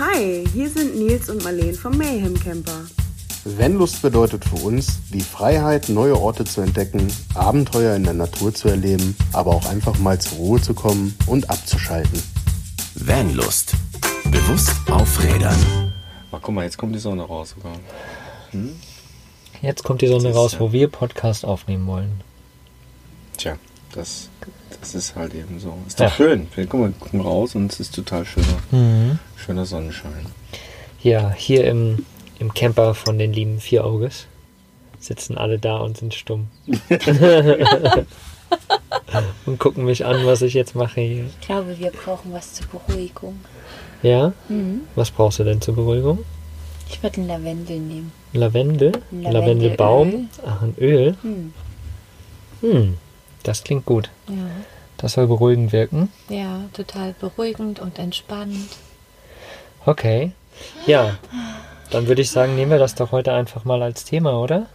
Hi, hier sind Nils und Marleen vom Mayhem Camper. Vanlust bedeutet für uns die Freiheit, neue Orte zu entdecken, Abenteuer in der Natur zu erleben, aber auch einfach mal zur Ruhe zu kommen und abzuschalten. Vanlust. Bewusst aufrädern. Ach, guck mal, jetzt kommt die Sonne raus sogar. Jetzt kommt die Sonne raus, wo wir Podcast aufnehmen wollen. Tja, das, das ist halt eben so. Ist Ja. doch schön. Wir gucken, wir gucken raus und es ist total schöner, schöner Sonnenschein. Ja, hier im, im Camper von den lieben Vierauges sitzen alle da und sind stumm. und gucken mich an, was ich jetzt mache hier. Ich glaube, wir brauchen was zur Beruhigung. Ja? Was brauchst du denn zur Beruhigung? Ich würde einen Lavendel nehmen. Lavendel? Ein Lavendelbaum? Lavendelöl. Ach, ein Öl? Hm. Hm, das klingt gut. Ja. Das soll beruhigend wirken. ja, total beruhigend und entspannend. Okay. Ja, dann würde ich sagen, nehmen wir das doch heute einfach mal als Thema, oder?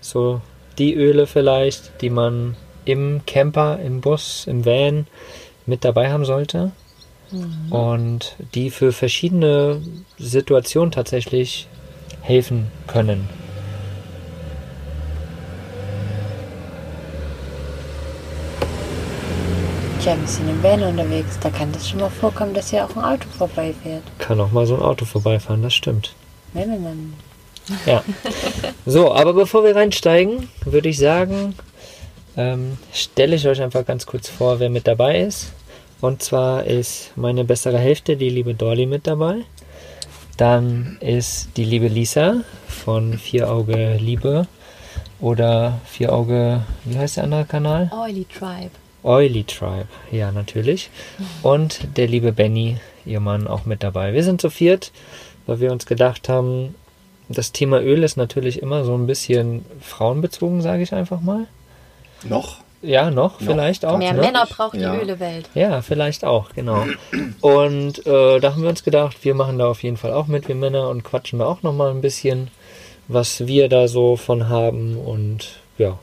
So die Öle vielleicht, die man im Camper, im Bus, im Van mit dabei haben sollte. Und die für verschiedene Situationen tatsächlich helfen können. Tja, wir sind im Van unterwegs. Da kann das schon mal vorkommen, dass hier auch ein Auto vorbeifährt. Kann auch mal so ein Auto vorbeifahren, das stimmt. Wenn wir dann Ja. So, aber bevor wir reinsteigen, würde ich sagen, ähm, stelle ich euch einfach ganz kurz vor, wer mit dabei ist. Und zwar ist meine bessere Hälfte, die liebe Dolly, mit dabei. Dann ist die liebe Lisa von Vierauge Liebe oder Vierauge, wie heißt der andere Kanal? Oily Tribe. Oily Tribe, ja, natürlich. Und der liebe Benny, ihr Mann, auch mit dabei. Wir sind zu viert, weil wir uns gedacht haben, das Thema Öl ist natürlich immer so ein bisschen frauenbezogen, sage ich einfach mal. Noch? Ja, noch, vielleicht auch. Mehr ne? Männer braucht Ja. die Ölewelt. Ja, vielleicht auch, genau. Und äh, da haben wir uns gedacht, wir machen da auf jeden Fall auch mit, wir Männer, und quatschen da auch nochmal ein bisschen, was wir da so von haben und ja,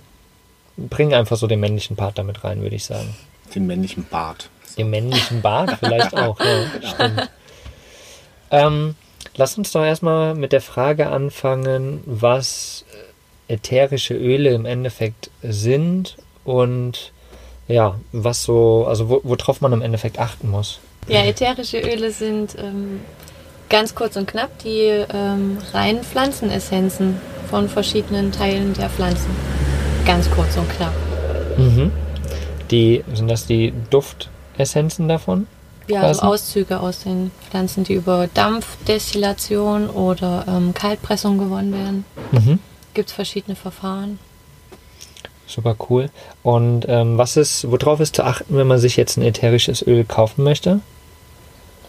bringen einfach so den männlichen Part damit rein, würde ich sagen. Den männlichen Bart. Den männlichen Bart vielleicht auch, ja, stimmt. Ähm, lass uns doch erstmal mit der Frage anfangen, was äh, ätherische Öle im Endeffekt sind und ja, was so, also wo, worauf man im Endeffekt achten muss. Ja, ätherische Öle sind ähm, ganz kurz und knapp die ähm, reinen Pflanzenessenzen von verschiedenen Teilen der Pflanzen. Ganz kurz und knapp. Mhm. Die, sind das die Duftessenzen davon? Ja, Quasi. so Auszüge aus den Pflanzen, die über Dampfdestillation oder ähm, Kaltpressung gewonnen werden. Mhm. Gibt es verschiedene Verfahren. Super cool. Und ähm, was ist, worauf ist zu achten, wenn man sich jetzt ein ätherisches Öl kaufen möchte?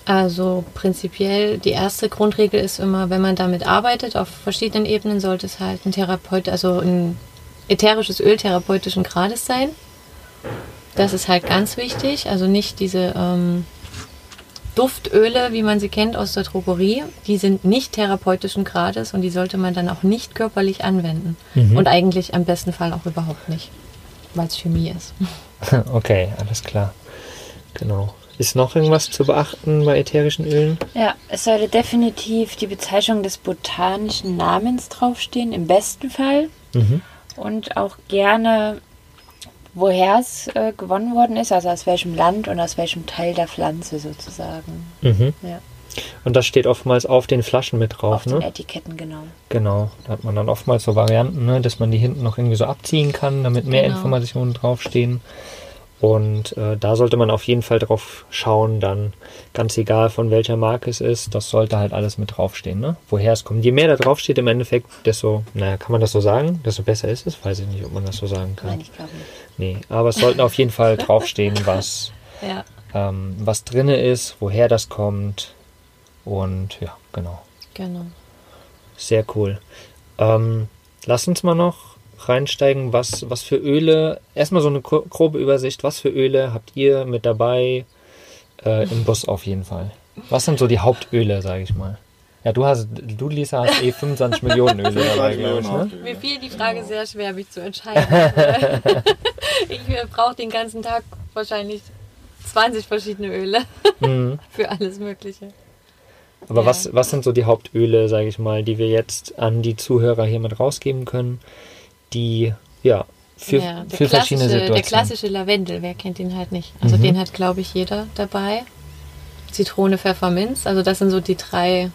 Also prinzipiell die erste Grundregel ist immer, wenn man damit arbeitet, auf verschiedenen Ebenen sollte es halt ein Therapeut, also ein ätherisches Öl therapeutischen Grades sein. Das ist halt ganz wichtig. Also nicht diese ähm, Duftöle, wie man sie kennt aus der Drogerie, die sind nicht therapeutischen Grades und die sollte man dann auch nicht körperlich anwenden. Und eigentlich am besten Fall auch überhaupt nicht, weil es Chemie ist. Okay, alles klar. Genau. Ist noch irgendwas zu beachten bei ätherischen Ölen? Ja, es sollte definitiv die Bezeichnung des botanischen Namens draufstehen, im besten Fall. Mhm. Und auch gerne, woher es äh, gewonnen worden ist, also aus welchem Land und aus welchem Teil der Pflanze sozusagen. Mhm. Ja, Und das steht oftmals auf den Flaschen mit drauf, auf den ne? Etiketten, genau. Genau. Da hat man dann oftmals so Varianten, ne? dass man die hinten noch irgendwie so abziehen kann, damit mehr Genau. Informationen draufstehen. Und äh, da sollte man auf jeden Fall drauf schauen, dann ganz egal von welcher Marke es ist, das sollte halt alles mit draufstehen, ne? Woher es kommt. Je mehr da draufsteht im Endeffekt, desto, naja, kann man das so sagen, desto besser ist es. Weiß ich nicht, ob man das so sagen kann. Nein, ich glaube nicht. Nee, aber es sollten auf jeden Fall draufstehen, was, Ja, ähm, was drinne ist, woher das kommt. Und ja, genau. genau. Sehr cool. Ähm, lass uns mal noch reinsteigen, was, was für Öle, erstmal so eine gro- grobe Übersicht, was für Öle habt ihr mit dabei äh, im Bus auf jeden Fall? Was sind so die Hauptöle, sage ich mal? Ja, du hast, du Lisa hast eh 25 Millionen Öle dabei, glaube ich, ne? Mir fiel die Frage sehr schwer, mich zu entscheiden. ich brauche den ganzen Tag wahrscheinlich 20 verschiedene Öle Mhm. für alles Mögliche. Aber Ja. was, was sind so die Hauptöle, sage ich mal, die wir jetzt an die Zuhörer hier mit rausgeben können, die ja für, Ja, der für verschiedene klassische- Situationen. Der klassische Lavendel, wer kennt ihn halt nicht? Also Mhm. den hat, glaube ich, jeder dabei. Zitrone, Pfefferminz, also das sind so die drei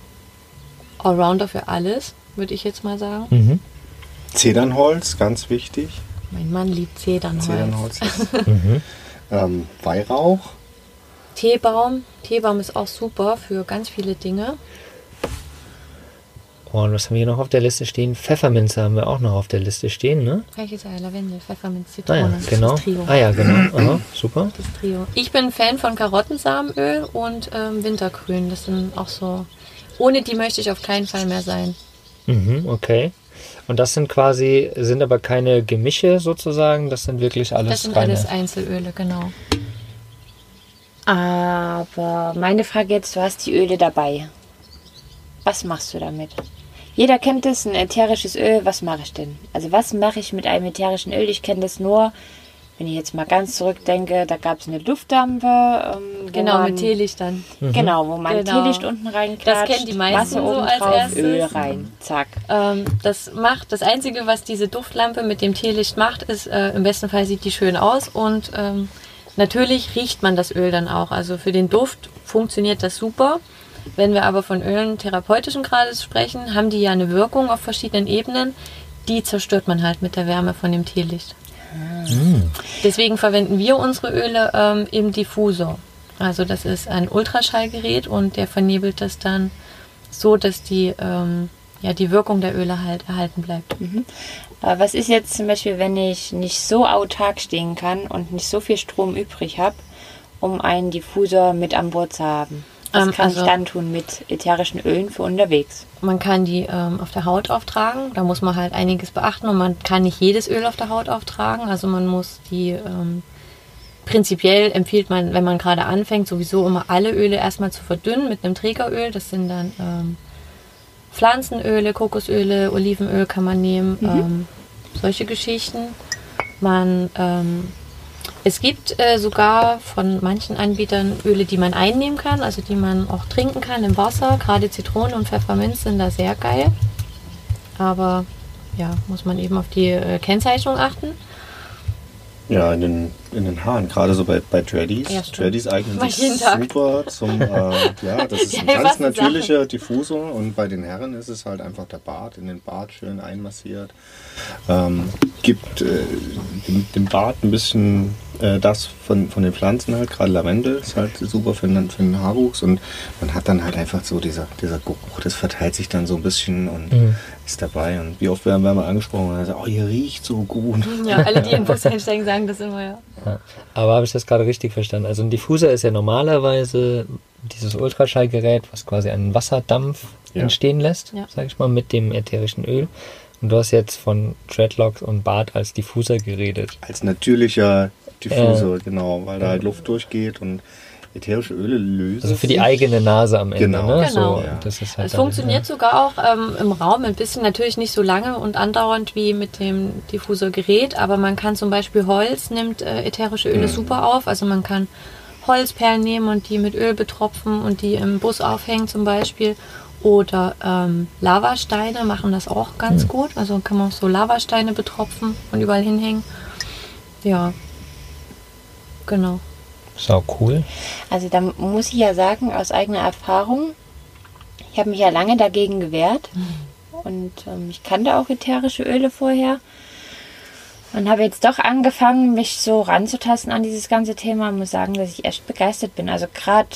Allrounder für alles, würde ich jetzt mal sagen. Mhm. Zedernholz, ganz wichtig. Mein Mann liebt Zedernholz. Zedernholz Mhm. ähm, Weihrauch. Teebaum. Teebaum ist auch super für ganz viele Dinge. Und was haben wir hier noch auf der Liste stehen? Pfefferminze haben wir auch noch auf der Liste stehen, ne? Welches ja Lavendel, Pfefferminz, Ah Zitrone. ja, Das genau. ist Das Trio. Ah ja, genau. Aha, super. Das Trio. Ich bin Fan von Karottensamenöl und ähm, Wintergrün. Das sind auch so. Ohne die möchte ich auf keinen Fall mehr sein. Mhm, okay. Und das sind quasi, sind aber keine Gemische sozusagen, das sind wirklich alles Das sind reine. alles Einzelöle, genau. Aber meine Frage jetzt, du hast die Öle dabei. Was machst du damit? Jeder kennt es, ein ätherisches Öl. Was mache ich denn? Also was mache ich mit einem ätherischen Öl? Ich kenne das nur, wenn ich jetzt mal ganz zurückdenke, da gab es eine Luftdampfe. Ähm, Genau, man, mit Teelichtern. Genau, wo man Genau. Teelicht unten reinklatscht, Das kennen die meisten Wasser so als drauf, erstes. Öl rein. Zack. Ähm, das macht, das Einzige, was diese Duftlampe mit dem Teelicht macht, ist, äh, im besten Fall sieht die schön aus und ähm, natürlich riecht man das Öl dann auch. Also für den Duft funktioniert das super. Wenn wir aber von Ölen therapeutischen Grades sprechen, haben die ja eine Wirkung auf verschiedenen Ebenen. Die zerstört man halt mit der Wärme von dem Teelicht. Deswegen verwenden wir unsere Öle ähm, im Diffusor. Also das ist ein Ultraschallgerät und der vernebelt das dann so, dass die, ähm, ja, die Wirkung der Öle halt erhalten bleibt. Aber was ist jetzt zum Beispiel, wenn ich nicht so autark stehen kann und nicht so viel Strom übrig habe, um einen Diffusor mit an Bord zu haben? Was Ähm, kann also- ich dann tun mit ätherischen Ölen für unterwegs? Man kann die ähm, auf der Haut auftragen, da muss man halt einiges beachten und man kann nicht jedes Öl auf der Haut auftragen. Also man muss die ähm, prinzipiell empfiehlt man, wenn man gerade anfängt, sowieso immer alle Öle erstmal zu verdünnen mit einem Trägeröl. Das sind dann ähm, Pflanzenöle, Kokosöle, Olivenöl kann man nehmen, ähm, solche Geschichten. Man ähm, es gibt äh, sogar von manchen Anbietern Öle, die man einnehmen kann, also die man auch trinken kann im Wasser. Gerade Zitrone und Pfefferminz sind da sehr geil. Aber ja, muss man eben auf die äh, Kennzeichnung achten. Ja, in den, in den Haaren, gerade so bei, bei Dreadies. Ja. Dreadies eignen sich super zum, äh, ja, das ist Ja, ein ganz natürlicher Diffusor und bei den Herren ist es halt einfach der Bart, in den Bart schön einmassiert. Ähm, gibt äh, dem, dem Bart ein bisschen äh, das von, von den Pflanzen halt, gerade Lavendel ist halt super für den, für den Haarwuchs und man hat dann halt einfach so dieser, dieser Geruch, das verteilt sich dann so ein bisschen und Mhm. ist dabei und wie oft werden wir mal angesprochen und dann sagt, oh, ihr riecht so gut. Ja, alle, die in Bus einsteigen, sagen das immer, ja. Ja. Aber habe ich das gerade richtig verstanden? Also ein Diffuser ist ja normalerweise dieses Ultraschallgerät, was quasi einen Wasserdampf Ja. entstehen lässt, Ja. sag ich mal, mit dem ätherischen Öl. Und du hast jetzt von Dreadlocks und Bart als Diffuser geredet. Als natürlicher Diffusor, genau, weil da halt Luft durchgeht und ätherische Öle lösen. Also für die sich. eigene Nase am Ende, Genau. ne? Genau. So, Ja. das ist halt Es funktioniert sogar auch ähm, im Raum ein bisschen, natürlich nicht so lange und andauernd wie mit dem Diffusorgerät, aber man kann zum Beispiel Holz, nimmt äh, ätherische Öle super auf. Also man kann Holzperlen nehmen und die mit Öl betropfen und die im Bus aufhängen zum Beispiel. Oder ähm, Lavasteine machen das auch ganz gut. Also kann man auch so Lavasteine betropfen und überall hinhängen. Ja, genau. Sau cool. Also da muss ich ja sagen, aus eigener Erfahrung, ich habe mich ja lange dagegen gewehrt und ähm, ich kannte auch ätherische Öle vorher und habe jetzt doch angefangen, mich so ranzutasten an dieses ganze Thema und muss sagen, dass ich echt begeistert bin. Also gerade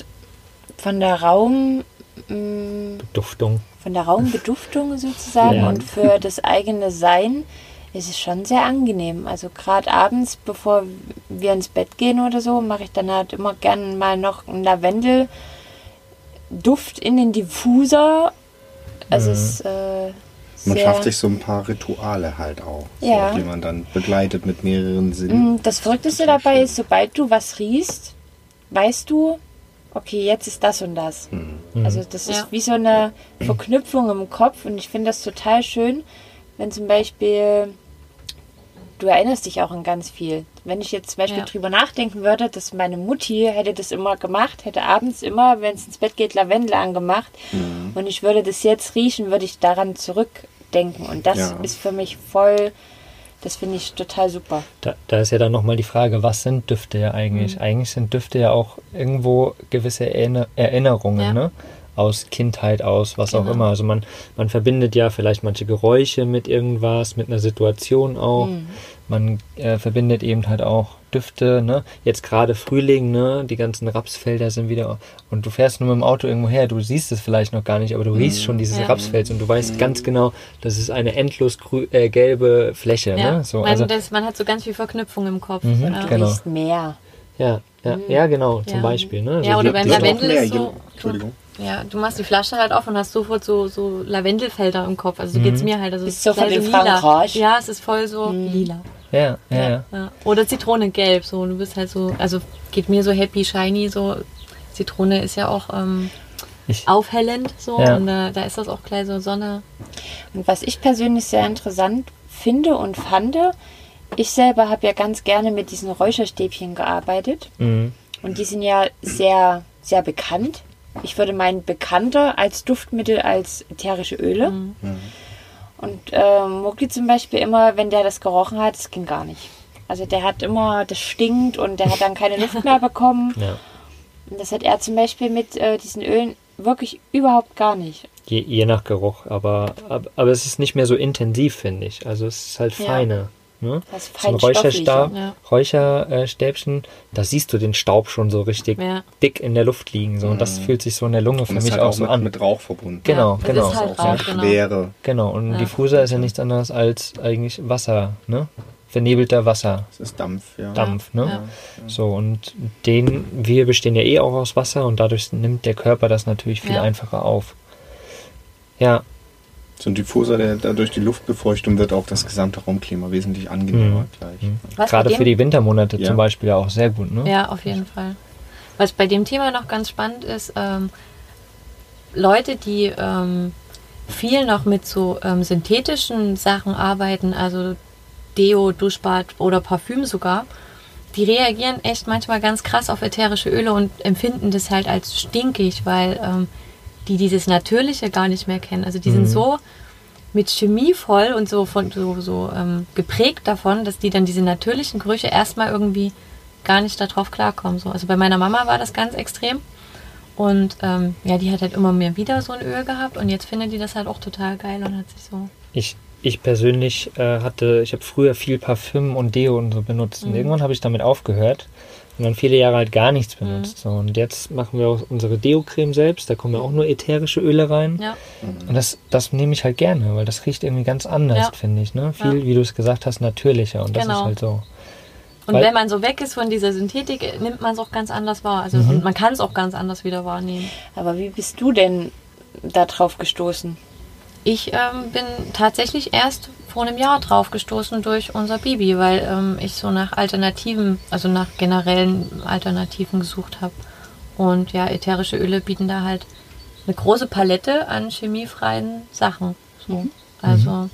von der Raum, mh, Duftung. von der Raumbeduftung sozusagen Ja. und für das eigene Sein ist es schon sehr angenehm. Also gerade abends, bevor wir ins Bett gehen oder so, mache ich dann halt immer gerne mal noch einen Lavendelduft in den Diffuser. Also es ist äh, Man schafft sich so ein paar Rituale halt auch, Ja. so, die man dann begleitet mit mehreren Sinnen. Mm, Das Verrückteste dabei schön. ist, sobald du was riechst, weißt du, okay, jetzt ist das und das. Mhm. Also das ist Ja. wie so eine Verknüpfung im Kopf und ich finde das total schön, wenn zum Beispiel du erinnerst dich auch an ganz viel. Wenn ich jetzt zum Beispiel Ja. drüber nachdenken würde, dass meine Mutti hätte das immer gemacht, hätte abends immer, wenn es ins Bett geht, Lavendel angemacht und ich würde das jetzt riechen, würde ich daran zurückdenken. Und das Ja. ist für mich voll, das finde ich total super. Da, da ist ja dann nochmal die Frage, was sind Düfte ja eigentlich? Eigentlich sind Düfte ja auch irgendwo gewisse Erinner Erinnerungen, Ja. ne? Aus Kindheit, aus was auch Genau. immer. Also man, man verbindet ja vielleicht manche Geräusche mit irgendwas, mit einer Situation auch. Man äh, verbindet eben halt auch Düfte, ne? Jetzt gerade Frühling, ne? Die ganzen Rapsfelder sind wieder. Und du fährst nur mit dem Auto irgendwo her, du siehst es vielleicht noch gar nicht, aber du riechst schon dieses Ja. Rapsfeld und du weißt ganz genau, das ist eine endlos grü äh, gelbe Fläche, Ja. ne? So, man, also, das, man hat so ganz viel Verknüpfung im Kopf. Mhm, ja. genau. Riechst mehr. Ja, ja, ja genau, zum Ja. Beispiel. Ne? Ja, So oder die- beim Lavendel ist so- Entschuldigung. Ja, du machst die Flasche halt auf und hast sofort so, so Lavendelfelder im Kopf. Also so geht's mir halt. Also Ist es so dem lila. Frankreich. Ja, es ist voll so lila. ja, ja, ja. Ja. Oder Zitronengelb, so. Du bist halt so, also geht mir so happy, shiny, so. Zitrone ist ja auch ähm, Ich- aufhellend, so. Ja. Und da, da ist das auch gleich so Sonne. Und was ich persönlich sehr interessant finde und fand, ich selber habe ja ganz gerne mit diesen Räucherstäbchen gearbeitet. Mhm. Und die sind ja sehr, sehr bekannt. Ich würde meinen bekannter als Duftmittel als ätherische Öle. Und ähm, Mogli zum Beispiel immer, wenn der das gerochen hat, das ging gar nicht. Also der hat immer, das stinkt und der hat dann keine Luft mehr bekommen. Ja. Und das hat er zum Beispiel mit äh, diesen Ölen wirklich überhaupt gar nicht. Je, je nach Geruch, aber, aber, aber es ist nicht mehr so intensiv, finde ich. Also es ist halt Ja. Ne? Das So ein. Räucherstab, Ja. Räucherstäbchen, da siehst du den Staub schon so richtig Ja. dick in der Luft liegen. So. Und das fühlt sich so in der Lunge für das ist mich halt auch so mit, an. mit Rauch verbunden. Genau, das genau. ist halt Sehr Rauch, genau. schwere. Genau, und Ja. Diffuser ist ja nichts anderes als eigentlich Wasser, ne? Vernebelter Wasser. Es ist Dampf, ja. Dampf, ne? Ja. So, und den, wir bestehen ja eh auch aus Wasser und dadurch nimmt der Körper das natürlich viel Ja. einfacher auf. Ja, So ein Diffuser, der dadurch die Luftbefeuchtung wird auch das gesamte Raumklima wesentlich angenehmer Mhm. gleich. Was gerade für die Wintermonate Ja. zum Beispiel ja auch sehr gut, ne? Ja, auf jeden Fall. Was bei dem Thema noch ganz spannend ist, ähm, Leute, die ähm, viel noch mit so ähm, synthetischen Sachen arbeiten, also Deo, Duschbad oder Parfüm sogar, die reagieren echt manchmal ganz krass auf ätherische Öle und empfinden das halt als stinkig, weil ähm, die dieses Natürliche gar nicht mehr kennen. Also die sind so mit Chemie voll und so von so, so ähm, geprägt davon, dass die dann diese natürlichen Gerüche erstmal irgendwie gar nicht darauf klarkommen. So. Also bei meiner Mama war das ganz extrem. Und ähm, ja, die hat halt immer mehr wieder so ein Öl gehabt und jetzt findet die das halt auch total geil und hat sich so. Ich, ich persönlich äh, hatte, ich habe früher viel Parfüm und Deo und so benutzt Mhm. und irgendwann habe ich damit aufgehört und dann viele Jahre halt gar nichts benutzt. So, und jetzt machen wir auch unsere Deo-Creme selbst, da kommen ja auch nur ätherische Öle rein. Ja, Und das, das nehme ich halt gerne, weil das riecht irgendwie ganz anders, Ja. finde ich. Ne? Viel, Ja. wie du es gesagt hast, natürlicher. Und das Genau. ist halt so. Und Weil- wenn man so weg ist von dieser Synthetik, nimmt man es auch ganz anders wahr. Also und man kann es auch ganz anders wieder wahrnehmen. Aber wie bist du denn da drauf gestoßen? Ich ähm, bin tatsächlich erst vor einem Jahr drauf gestoßen durch unser Bibi, weil ähm, ich so nach Alternativen, also nach generellen Alternativen gesucht habe. Und ja, ätherische Öle bieten da halt eine große Palette an chemiefreien Sachen. So. Also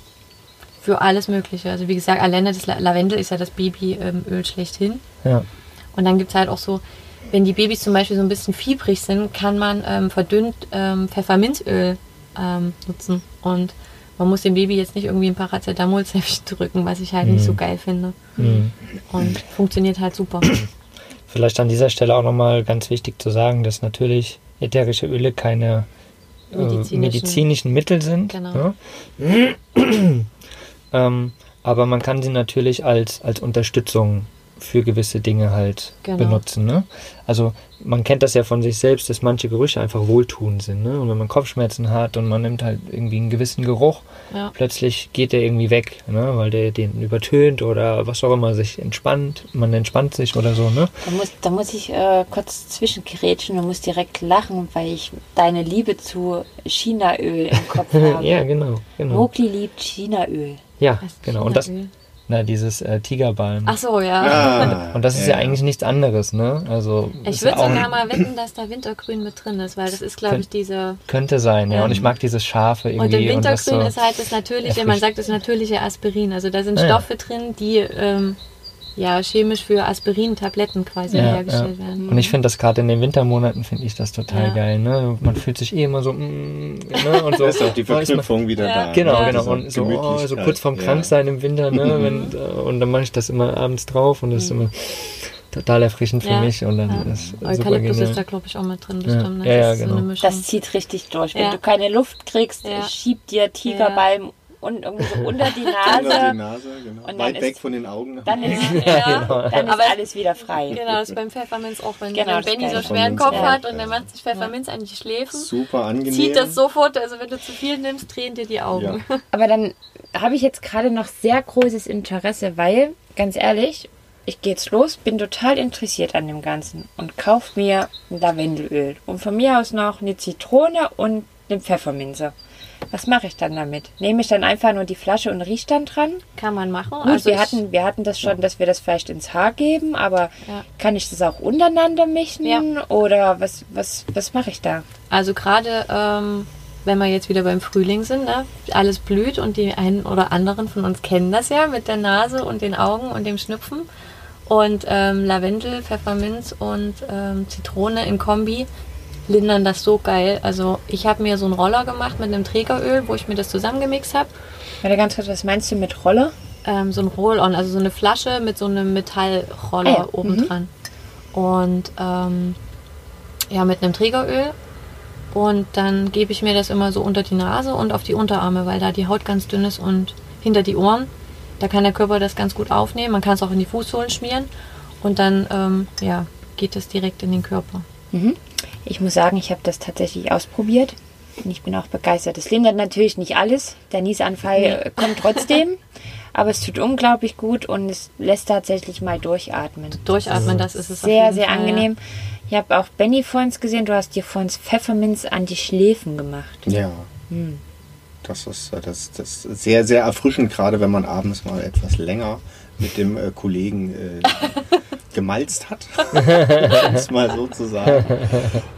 für alles Mögliche. Also wie gesagt, alleine das La- Lavendel ist ja das Babyöl schlechthin. Ja. Und dann gibt es halt auch so, wenn die Babys zum Beispiel so ein bisschen fiebrig sind, kann man ähm, verdünnt ähm, Pfefferminzöl ähm, nutzen. Und man muss dem Baby jetzt nicht irgendwie ein Paracetamol-Zäpfchen drücken, was ich halt nicht so geil finde. Mhm. Und funktioniert halt super. Vielleicht an dieser Stelle auch nochmal ganz wichtig zu sagen, dass natürlich ätherische Öle keine äh, Medizinischen- medizinischen Mittel sind. Genau. Ne? ähm, aber man kann sie natürlich als, als Unterstützung für gewisse Dinge halt Genau. benutzen. Ne? Also man kennt das ja von sich selbst, dass manche Gerüche einfach wohltuend sind. Ne? Und wenn man Kopfschmerzen hat und man nimmt halt irgendwie einen gewissen Geruch, Ja. plötzlich geht der irgendwie weg, ne? weil der den übertönt oder was auch immer sich entspannt. Man entspannt sich oder so. Ne? Da muss, da muss ich äh, kurz zwischengerätschen und muss direkt lachen, weil ich deine Liebe zu Chinaöl im Kopf habe. ja, genau. genau. Mowgli liebt Chinaöl. Ja, genau. Und das? Na, dieses äh, Tigerbalm. Ach so, ja. Ah, Und das ist ja, eigentlich nichts anderes, ne? Also Ich würde ja sogar mal wetten, dass da Wintergrün mit drin ist, weil das ist, glaube ich, diese. könnte sein, ja. Ja. Und ich mag dieses scharfe Und irgendwie. im das Wintergrün so, ist halt das natürliche, man erfrischt. sagt das natürliche Aspirin. Also da sind Ah, ja. Stoffe drin, die ähm, ja chemisch für Aspirin-Tabletten quasi ja, hergestellt ja. werden. Und ich finde das gerade in den Wintermonaten finde ich das total Ja. geil, ne? Man fühlt sich eh immer so, mm, ne? Und so. Da ist auch die Verknüpfung wieder Ja. da. Genau, Ja. genau. Und so, oh, so kurz vorm ja. Kranksein im Winter, ne? Wenn, äh, und dann mache ich das immer abends drauf und das ist immer total erfrischend für Ja. mich und dann Ja. ist Eukalyptus ist da, glaube ich, auch mit drin, Ja. bestimmt. Ne? Ja, so genau. Mischung. Das zieht richtig durch. Wenn Ja. du keine Luft kriegst, Ja. schiebt dir Tigerbalm und irgendwie so unter die Unter die Nase. Nase, genau. Und dann Weit ist- weg von den Augen. Dann ist, ja. dann ist Aber- alles wieder frei. Genau, das ist beim Pfefferminz auch, wenn, Genau, Benny so schweren Kopf auch, hat und ja. dann macht sich Pfefferminz an die Schläfen, Super angenehm. zieht das sofort, also wenn du zu viel nimmst, drehen dir die Augen. Ja. Aber dann habe ich jetzt gerade noch sehr großes Interesse, weil, ganz ehrlich, ich gehe jetzt los, bin total interessiert an dem Ganzen und kaufe mir ein Lavendelöl. Und von mir aus noch eine Zitrone und eine Pfefferminze. Was mache ich dann damit? Nehme ich dann einfach nur die Flasche und rieche dann dran? Kann man machen. Gut, also wir, hatten, wir hatten das schon, dass wir das vielleicht ins Haar geben, aber Ja. kann ich das auch untereinander mischen? Ja. Oder was, was, was mache ich da? Also gerade ähm, wenn wir jetzt wieder beim Frühling sind, ne? alles blüht und die einen oder anderen von uns kennen das ja mit der Nase und den Augen und dem Schnupfen. Und ähm, Lavendel, Pfefferminz und ähm, Zitrone in Kombi lindern das so geil. Also ich habe mir so einen Roller gemacht mit einem Trägeröl, wo ich mir das zusammengemixt habe. Warte ganz kurz, was meinst du mit Roller? ähm, so ein Roll-On, also so eine Flasche mit so einem Metallroller Ah ja, oben dran. Und ähm, ja, mit einem Trägeröl. Und dann gebe ich mir das immer so unter die Nase und auf die Unterarme, weil da die Haut ganz dünn ist und hinter die Ohren. Da kann der Körper das ganz gut aufnehmen. Man kann es auch in die Fußsohlen schmieren. Und dann ähm, ja, geht es direkt in den Körper. Ich muss sagen, ich habe das tatsächlich ausprobiert. Und ich bin auch begeistert. Es lindert natürlich nicht alles. Der Niesanfall äh, kommt trotzdem. Aber es tut unglaublich gut und es lässt tatsächlich mal durchatmen. Durchatmen, das ist es. Sehr, sehr Fall, ja. angenehm. Ich habe auch Benny vor uns gesehen. Du hast dir vor uns Pfefferminz an die Schläfen gemacht. Ja. Hm. Das ist, äh, das, das ist sehr, sehr erfrischend, gerade wenn man abends mal etwas länger mit dem äh, Kollegen äh, gemalzt hat, um es mal so zu sagen.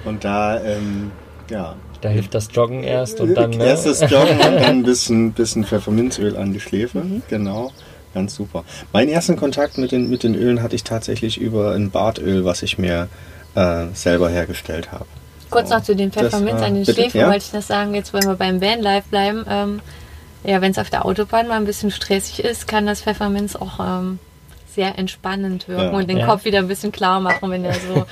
Und da, ähm, ja, Da hilft das Joggen erst und dann. Ne? erstes Joggen und dann ein bisschen, bisschen Pfefferminzöl an die Schläfe. Mhm. Genau. Ganz super. Meinen ersten Kontakt mit den, mit den Ölen hatte ich tatsächlich über ein Bartöl, was ich mir äh, selber hergestellt habe. Kurz noch zu den Das Pfefferminz war- an den bitte? Schläfen Ja? wollte ich das sagen. Jetzt wollen wir beim Vanlife bleiben. Ähm, ja, wenn es auf der Autobahn mal ein bisschen stressig ist, kann das Pfefferminz auch ähm, sehr entspannend wirken Ja. und den Ja. Kopf wieder ein bisschen klar machen, wenn er so.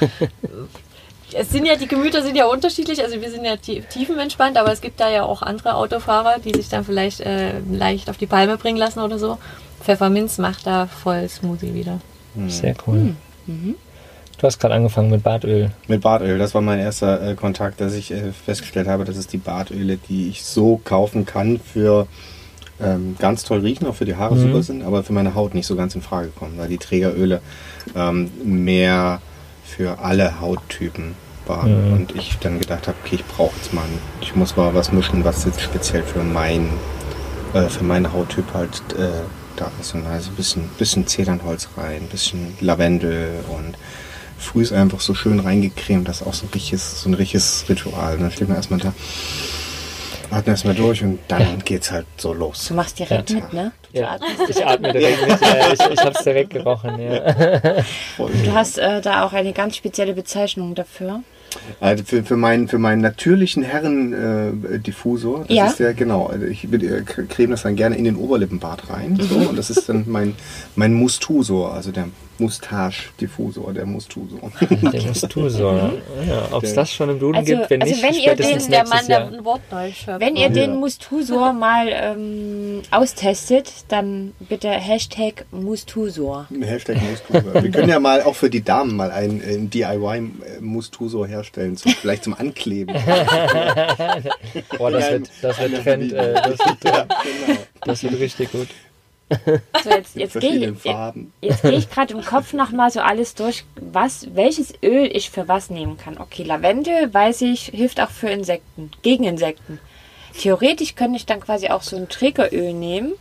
es sind ja, die Gemüter sind ja unterschiedlich, also wir sind ja tie- tiefenentspannt, aber es gibt da ja auch andere Autofahrer, die sich dann vielleicht äh, leicht auf die Palme bringen lassen oder so. Pfefferminz macht da voll Smoothie wieder. Sehr cool. Du hast gerade angefangen mit Bartöl. Mit Bartöl, das war mein erster äh, Kontakt, dass ich äh, festgestellt habe, dass es die Bartöle, die ich so kaufen kann, für ähm, ganz toll riechen, auch für die Haare super sind, aber für meine Haut nicht so ganz in Frage kommen, weil die Trägeröle ähm, mehr für alle Hauttypen waren. Und ich dann gedacht habe, okay, ich brauche jetzt mal, ich muss mal was mischen, was jetzt speziell für mein, äh, für meinen Hauttyp halt äh, da ist. Und also ein bisschen, bisschen Zedernholz rein, ein bisschen Lavendel und früh ist einfach so schön reingecremt, das ist auch so ein richtiges, so ein richtiges Ritual. Dann steht man erstmal da, atmet erstmal durch und dann geht's halt so los. Du machst direkt Ja. mit, ne? Du, Ja. atmest. Ich atme direkt mit. Ja, ich ich habe es direkt gerochen. Ja. Du hast äh, da auch eine ganz spezielle Bezeichnung dafür. Also für, für, meinen, für meinen natürlichen Herren äh, Diffusor, das Ja. ist der, genau, also ich äh, creme das dann gerne in den Oberlippenbart rein. So, und das ist dann mein, mein Mustusor, also der Moustache-Diffusor, der Mustusor. Der Mustusor. Ja, Ob es das schon im Duden Also- gibt, wenn also nicht, wenn ihr den- Der nächstes Mann, der Jahr. ein Wort neu schöpft. Wenn ihr Ja. den Mustusor mal ähm, austestet, dann bitte Hashtag Mustusor. Hashtag Mustusor. Wir können ja mal auch für die Damen mal einen, äh, DIY-Mustusor herstellen, zum, vielleicht zum Ankleben. Boah, das wird, das wird Trend. Äh, das, wird, ja, genau. das wird richtig gut. So, jetzt, jetzt gehe ich, jetzt geh ich gerade im Kopf nochmal so alles durch, was, welches Öl ich für was nehmen kann. Okay, Lavendel, weiß ich, hilft auch für Insekten, gegen Insekten. Theoretisch könnte ich dann quasi auch so ein Trägeröl nehmen,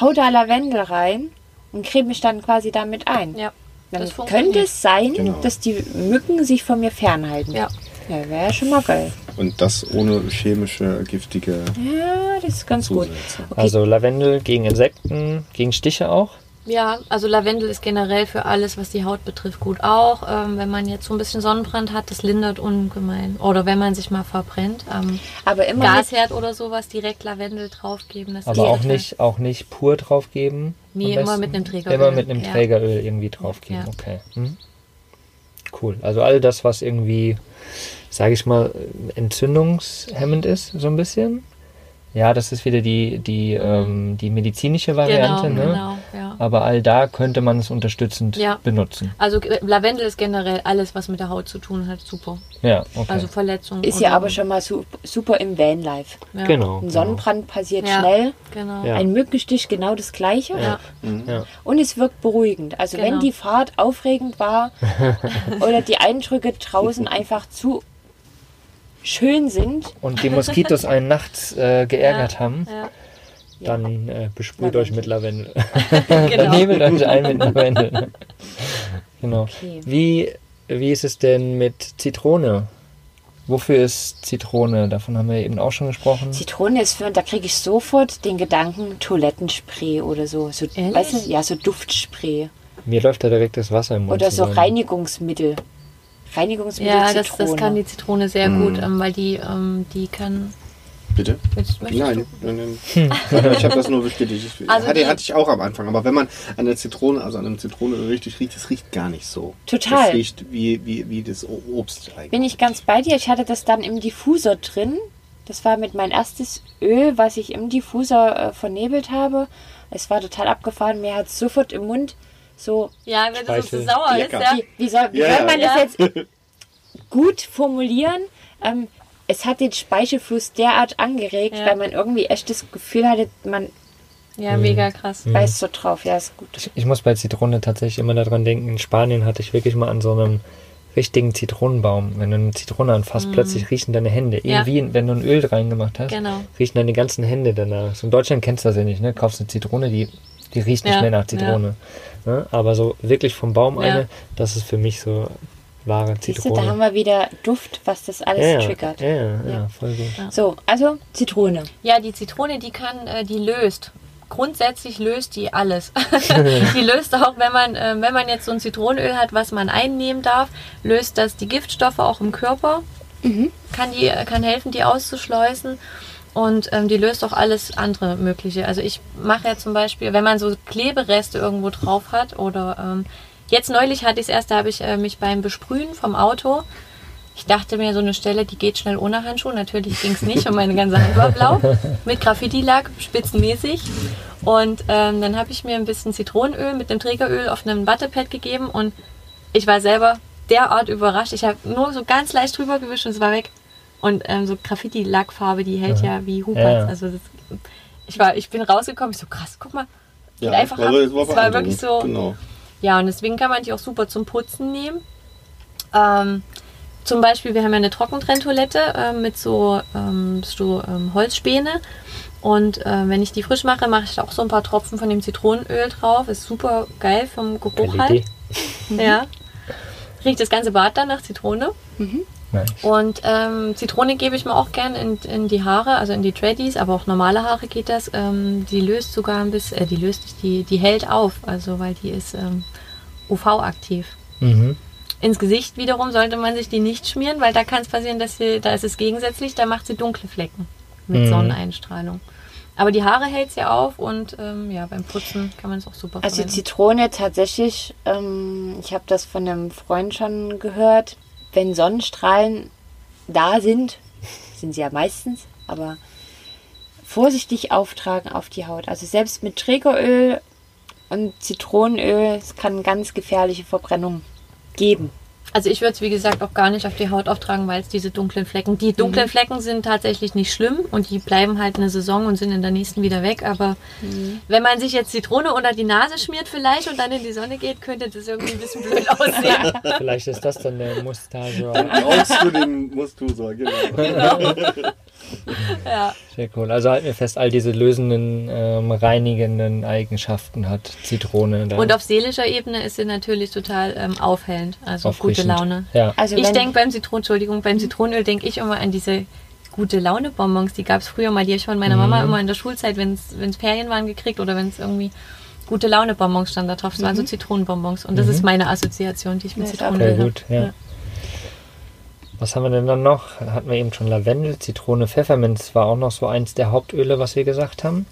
hau da Lavendel rein und creme mich dann quasi damit ein. Ja, Dann könnte es sein, Genau. dass die Mücken sich von mir fernhalten. Ja. Ja, wäre ja schon mal geil. Und das ohne chemische, giftige Ja, das ist ganz gut. Zusätze. Also Lavendel gegen Insekten, gegen Stiche auch. Ja, also Lavendel ist generell für alles, was die Haut betrifft, gut auch. Ähm, wenn man jetzt so ein bisschen Sonnenbrand hat, das lindert ungemein. Oder wenn man sich mal verbrennt, am Aber immer mit, Gasherd oder sowas, direkt Lavendel draufgeben. Das Aber auch total- nicht, auch nicht pur draufgeben. Nee, immer mit einem Trägeröl. Immer mit einem Ja. Trägeröl irgendwie draufgeben. Ja. Okay. Mhm. Cool. Also all das, was irgendwie, sage ich mal, entzündungshemmend ist, so ein bisschen. Ja, das ist wieder die, die, ähm, die medizinische Variante. Genau, ne? genau, ja. Aber all da könnte man es unterstützend Ja. benutzen. Also äh, Lavendel ist generell alles, was mit der Haut zu tun hat, super. Ja, okay. Also Verletzungen. ist ja aber schon mal su super im Vanlife. ja. genau. Ein genau. Sonnenbrand passiert Ja. schnell, Genau. Ja. ein Mückenstich genau das gleiche. Ja. Ja. Und es wirkt beruhigend. Also Genau. wenn die Fahrt aufregend war oder die Eindrücke draußen einfach zu schön sind, Und die Moskitos einen nachts äh, geärgert Ja. haben, Ja. Dann äh, besprüht Lavendel. euch mit Lavendel. Genau. Dann nehmt euch ein mit Lavendel. genau. Okay. Wie, wie ist es denn mit Zitrone? Wofür ist Zitrone? Davon haben wir eben auch schon gesprochen. Zitrone ist für, da kriege ich sofort den Gedanken Toilettenspray oder so. so Ehrlich? weißt du, ja, so Duftspray. Mir läuft da direkt das Wasser im Mund. Oder so zusammen. Reinigungsmittel. Reinigungsmittel Ja, das, Zitrone. das kann die Zitrone sehr gut, ähm, weil die, ähm, die kann. Bitte? Nein, nein, nein. ich habe das nur bestätigt. Ich, Also hatte, die- hatte ich auch am Anfang. Aber wenn man an der Zitrone, also an einem Zitronenöl richtig riecht, das riecht gar nicht so. Total. Das riecht wie, wie, wie das Obst eigentlich. Bin ich ganz bei dir. Ich hatte das dann im Diffusor drin. Das war mit mein erstes Öl, was ich im Diffusor äh, vernebelt habe. Es war total abgefahren. Mir hat sofort im Mund so. Ja, wenn das so sauer ist, Lecker. ja. Wie, wie soll, wie Ja, soll man das jetzt gut formulieren? Ähm, es hat den Speichelfluss derart angeregt, Ja. weil man irgendwie echt das Gefühl hatte, man Ja, mega krass. beißt so drauf. Ja, ist gut. Ich, ich muss bei Zitrone tatsächlich immer daran denken, in Spanien hatte ich wirklich mal an so einem richtigen Zitronenbaum, wenn du eine Zitrone anfasst, plötzlich riechen deine Hände. Ja. Irgendwie, wenn du ein Öl reingemacht hast, Genau. riechen deine ganzen Hände danach. So in Deutschland kennst du das ja nicht, ne? Kaufst eine Zitrone, die, die riecht nicht Ja, mehr nach Zitrone. Ne? Aber so wirklich vom Baum Ja. eine, das ist für mich so wahre Siehst du, Zitrone. da haben wir wieder Duft, was das alles ja, ja, triggert. ja, ja, ja, voll gut. So, also Zitrone. Ja, die Zitrone, die kann, äh, die löst. Grundsätzlich löst die alles. die löst auch, wenn man, äh, wenn man jetzt so ein Zitronenöl hat, was man einnehmen darf, löst das die Giftstoffe auch im Körper. Kann, die, kann helfen, die auszuschleusen. Und ähm, die löst auch alles andere Mögliche. Also ich mache ja zum Beispiel, wenn man so Klebereste irgendwo drauf hat oder ähm, jetzt neulich hatte ich es erst, da habe ich äh, mich beim Besprühen vom Auto ich dachte mir, so eine Stelle, die geht schnell ohne Handschuhe. Natürlich ging es nicht und meine ganze Hand war blau. Mit Graffiti-Lack, spitzenmäßig. Und ähm, dann habe ich mir ein bisschen Zitronenöl mit dem Trägeröl auf einem Wattepad gegeben und ich war selber derart überrascht. Ich habe nur so ganz leicht drüber gewischt und es war weg. Und ähm, so Graffiti-Lackfarbe, die hält ja, wie Huberts. Ja. Also das, ich, war, ich bin rausgekommen, ich so krass, guck mal. Geht einfach war, ab. Es war wirklich so. Genau. Ja, und deswegen kann man die auch super zum Putzen nehmen. Ähm, zum Beispiel, wir haben ja eine Trockentrenntoilette äh, mit so, ähm, so ähm, Holzspäne. Und äh, wenn ich die frisch mache, mache ich da auch so ein paar Tropfen von dem Zitronenöl drauf. Ist super geil vom Geruch halt. Ja. Riecht das ganze Bad dann nach Zitrone. Nice. Und ähm, Zitrone gebe ich mir auch gern in, in die Haare, also in die Tradies, aber auch normale Haare geht das. Ähm, die löst sogar ein bisschen, äh, die löst nicht, die, die hält auf, also weil die ist ähm, UV-aktiv. Mhm. Ins Gesicht wiederum sollte man sich die nicht schmieren, weil da kann es passieren, dass sie, da ist es gegensätzlich, da macht sie dunkle Flecken mit Mhm. Sonneneinstrahlung. Aber die Haare hält sie auf und ähm, ja, beim Putzen kann man es auch super Also verwenden. Zitrone tatsächlich, ähm, ich habe das von einem Freund schon gehört, wenn Sonnenstrahlen da sind, sind sie ja meistens, aber vorsichtig auftragen auf die Haut. Also selbst mit Trägeröl und Zitronenöl, es kann ganz gefährliche Verbrennung geben. Also ich würde es wie gesagt auch gar nicht auf die Haut auftragen, weil es diese dunklen Flecken. Die dunklen Flecken sind tatsächlich nicht schlimm und die bleiben halt eine Saison und sind in der nächsten wieder weg. Aber wenn man sich jetzt Zitrone unter die Nase schmiert vielleicht und dann in die Sonne geht, könnte das irgendwie ein bisschen blöd aussehen. Vielleicht ist das dann der Mustache. Brauchst du den musst du so, genau. Ja. Sehr cool. Also halten wir fest, all diese lösenden, ähm, reinigenden Eigenschaften hat Zitrone. Da. Und auf seelischer Ebene ist sie natürlich total ähm, aufhellend, also gute. Laune. Ja. Also ich wenn- denke beim Zitronen, Entschuldigung, beim Zitronenöl denke ich immer an diese gute Laune Bonbons, die gab es früher mal, die habe ich von meiner Mhm. Mama immer in der Schulzeit, wenn es Ferien waren, gekriegt oder wenn es irgendwie gute Laune Bonbons stand da drauf. Das waren so Zitronenbonbons und das ist meine Assoziation, die ich mit Ja, Zitronen auch Sehr habe. gut, ja. Was haben wir denn dann noch? Hatten wir eben schon Lavendel, Zitrone, Pfefferminz war auch noch so eins der Hauptöle, was wir gesagt haben.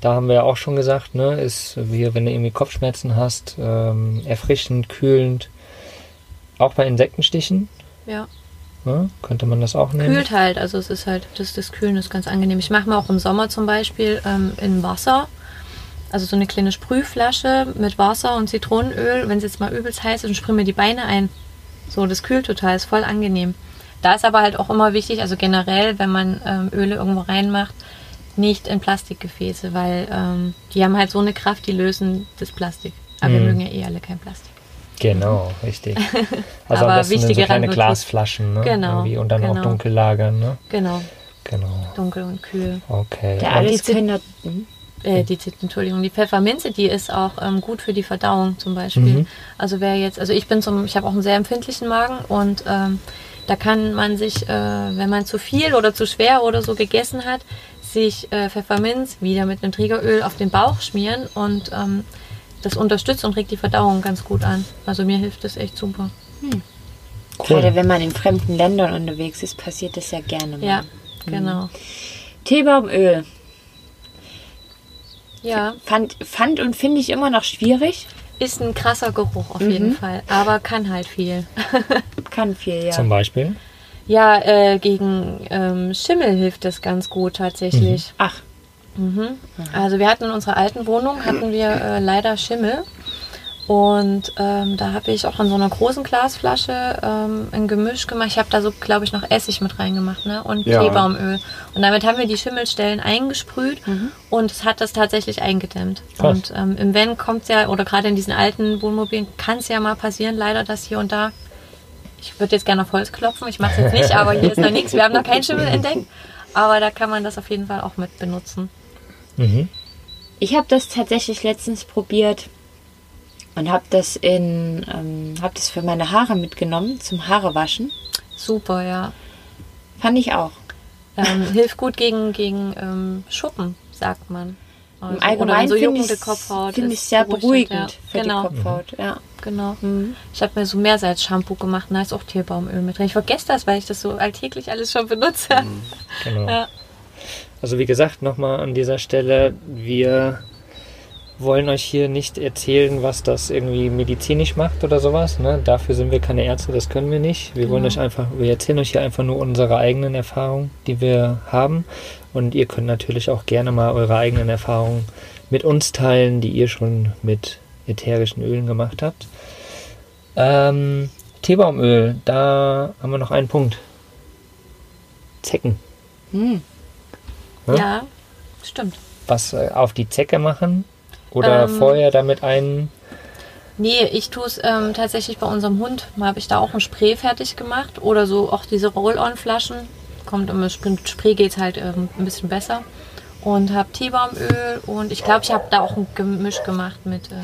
Da haben wir ja auch schon gesagt, ne, ist wie wenn du irgendwie Kopfschmerzen hast, ähm, erfrischend, kühlend. Auch bei Insektenstichen Ja. ne, könnte man das auch nehmen. Kühlt halt, also es ist halt, das, das Kühlen ist ganz angenehm. Ich mache mir auch im Sommer zum Beispiel ähm, in Wasser, also so eine kleine Sprühflasche mit Wasser und Zitronenöl, wenn es jetzt mal übelst heiß ist, und sprühe mir die Beine ein. So, das kühlt total, ist voll angenehm. Da ist aber halt auch immer wichtig, also generell, wenn man ähm, Öle irgendwo reinmacht, nicht in Plastikgefäße, weil ähm, die haben halt so eine Kraft, die lösen das Plastik. Aber wir Mhm. mögen ja eh alle kein Plastik. Genau, richtig. Also Aber am besten in so wichtige kleine. Glasflaschen, ne? Genau, Irgendwie und dann auch genau. dunkel lagern, ne? Genau, Genau. dunkel und kühl. Okay. Der Und- alles können. Hm? Äh, die Zit- Entschuldigung, die Pfefferminze, die ist auch ähm, gut für die Verdauung zum Beispiel. Mhm. Also wer jetzt, also ich bin zum, ich habe auch einen sehr empfindlichen Magen und ähm, da kann man sich, äh, wenn man zu viel oder zu schwer oder so gegessen hat, sich äh, Pfefferminz wieder mit einem Trägeröl auf den Bauch schmieren und ähm, das unterstützt und regt die Verdauung ganz gut an. Also mir hilft das echt super. Gerade wenn man in fremden Ländern unterwegs ist, passiert das ja gerne mal. Ja, genau. Teebaumöl. Ja, Fand, fand und finde ich immer noch schwierig. ist ein krasser Geruch auf jeden Fall, aber kann halt viel. Kann viel, ja. Zum Beispiel. Ja, äh, gegen ähm, Schimmel hilft das ganz gut tatsächlich. Ach, Also wir hatten in unserer alten Wohnung hatten wir äh, leider Schimmel und ähm, da habe ich auch in so einer großen Glasflasche ähm, ein Gemisch gemacht. Ich habe da so, glaube ich, noch Essig mit reingemacht ne? und Ja. Teebaumöl. Und damit haben wir die Schimmelstellen eingesprüht und es hat das tatsächlich eingedämmt. Krass. Und ähm, im Van kommt ja, oder gerade in diesen alten Wohnmobilen kann es ja mal passieren, leider, dass hier und da ich würde jetzt gerne auf Holz klopfen, ich mache es jetzt nicht, aber hier ist noch nichts. Wir haben noch keinen Schimmel entdeckt. Aber da kann man das auf jeden Fall auch mit benutzen. Mhm. ich habe das tatsächlich letztens probiert und habe das in, ähm, habe das für meine Haare mitgenommen zum Haarewaschen. Super, ja. Fand ich auch. Ähm, hilft gut gegen, gegen ähm, Schuppen, sagt man. Also, Im Allgemeinen so finde juckende ich Kopfhaut. finde ist ich sehr beruhigend, ja. für genau, die Kopfhaut. Ja. Genau. Mhm. Ich habe mir so Meersalz-Shampoo gemacht und da ist auch Teebaumöl mit drin. Ich vergesse das, weil ich das so alltäglich alles schon benutze. Genau. Ja. Also wie gesagt, nochmal an dieser Stelle, wir wollen euch hier nicht erzählen, was das irgendwie medizinisch macht oder sowas. Ne? Dafür sind wir keine Ärzte, das können wir nicht. Wir wollen euch einfach, wir erzählen euch hier einfach nur unsere eigenen Erfahrungen, die wir haben. Und ihr könnt natürlich auch gerne mal eure eigenen Erfahrungen mit uns teilen, die ihr schon mit ätherischen Ölen gemacht habt. Ähm, Teebaumöl, da haben wir noch einen Punkt. Zecken. Hm. Ja? ja, stimmt. was äh, auf die Zecke machen? Oder Ähm, vorher damit ein. Nee, ich tue es ähm, tatsächlich bei unserem Hund. Mal habe ich da auch ein Spray fertig gemacht. Oder so auch diese Roll-On-Flaschen. Kommt um mit Spray geht es halt ähm, ein bisschen besser. Und habe Teebaumöl und ich glaube, ich habe da auch ein Gemisch gemacht mit. Äh,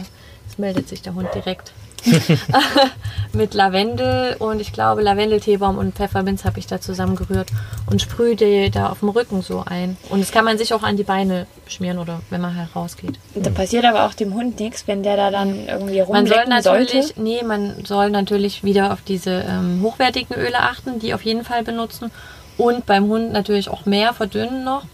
es meldet sich der Hund direkt. mit Lavendel und ich glaube Lavendel, Teebaum und Pfefferminz habe ich da zusammengerührt und sprühe die da auf dem Rücken so ein. Und das kann man sich auch an die Beine schmieren oder wenn man halt rausgeht. Da passiert aber auch dem Hund nichts, wenn der da dann irgendwie Man soll rumlecken natürlich, sollte. nee, man soll natürlich wieder auf diese ähm, hochwertigen Öle achten, die auf jeden Fall benutzen. Und beim Hund natürlich auch mehr verdünnen noch.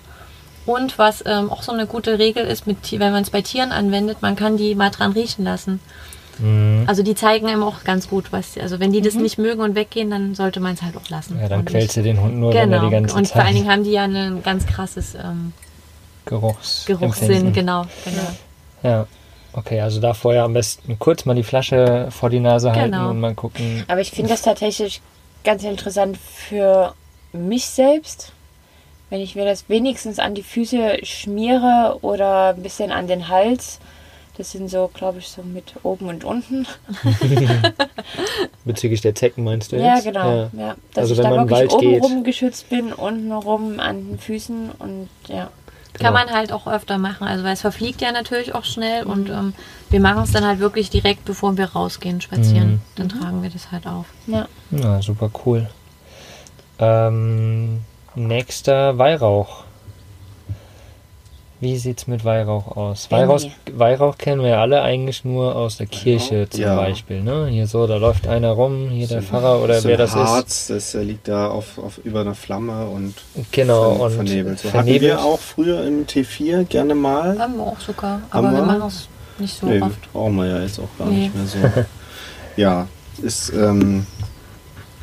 Und was ähm, auch so eine gute Regel ist, mit, wenn man es bei Tieren anwendet, man kann die mal dran riechen lassen. Also die zeigen einem auch ganz gut, was. Also wenn die das nicht mögen und weggehen, dann sollte man es halt auch lassen. Ja, dann Und quälst du den Hund nur, wenn er Genau. die ganze Und Zeit vor allen Dingen haben die ja ein ganz krasses ähm, Geruchs Geruchssinn, genau, genau. Ja. Okay, also da vorher am besten kurz mal die Flasche vor die Nase halten Genau. und mal gucken. Aber ich finde das tatsächlich ganz interessant für mich selbst, wenn ich mir das wenigstens an die Füße schmiere oder ein bisschen an den Hals, Das sind so, glaube ich, so mit oben und unten. Bezüglich der Zecken meinst du Ja, jetzt? genau. Ja. Dass Also ich wenn da man wirklich Wald oben geht. rum geschützt bin, unten rum an den Füßen und ja. Kann Genau. man halt auch öfter machen, also weil es verfliegt ja natürlich auch schnell und ähm, wir machen es dann halt wirklich direkt, bevor wir rausgehen, spazieren. Mhm. Dann tragen wir das halt auf. ja. Ja, super cool. Ähm, nächster Weihrauch. Wie sieht's mit Weihrauch aus? Weihrauch, Weihrauch kennen wir ja alle eigentlich nur aus der Kirche zum Ja. Beispiel. Ne? Hier so, da läuft einer rum, hier der So- Pfarrer oder so wer das ist. Harz, das äh, liegt da auf, auf über einer Flamme und Genau, ver- und vernebelt. So hatten vernebelt. wir auch früher im T4 gerne mal. Haben wir auch sogar, aber wir wir? machen es nicht so nee, oft. brauchen wir ja jetzt auch gar Nee. nicht mehr so. ja, ist, ähm,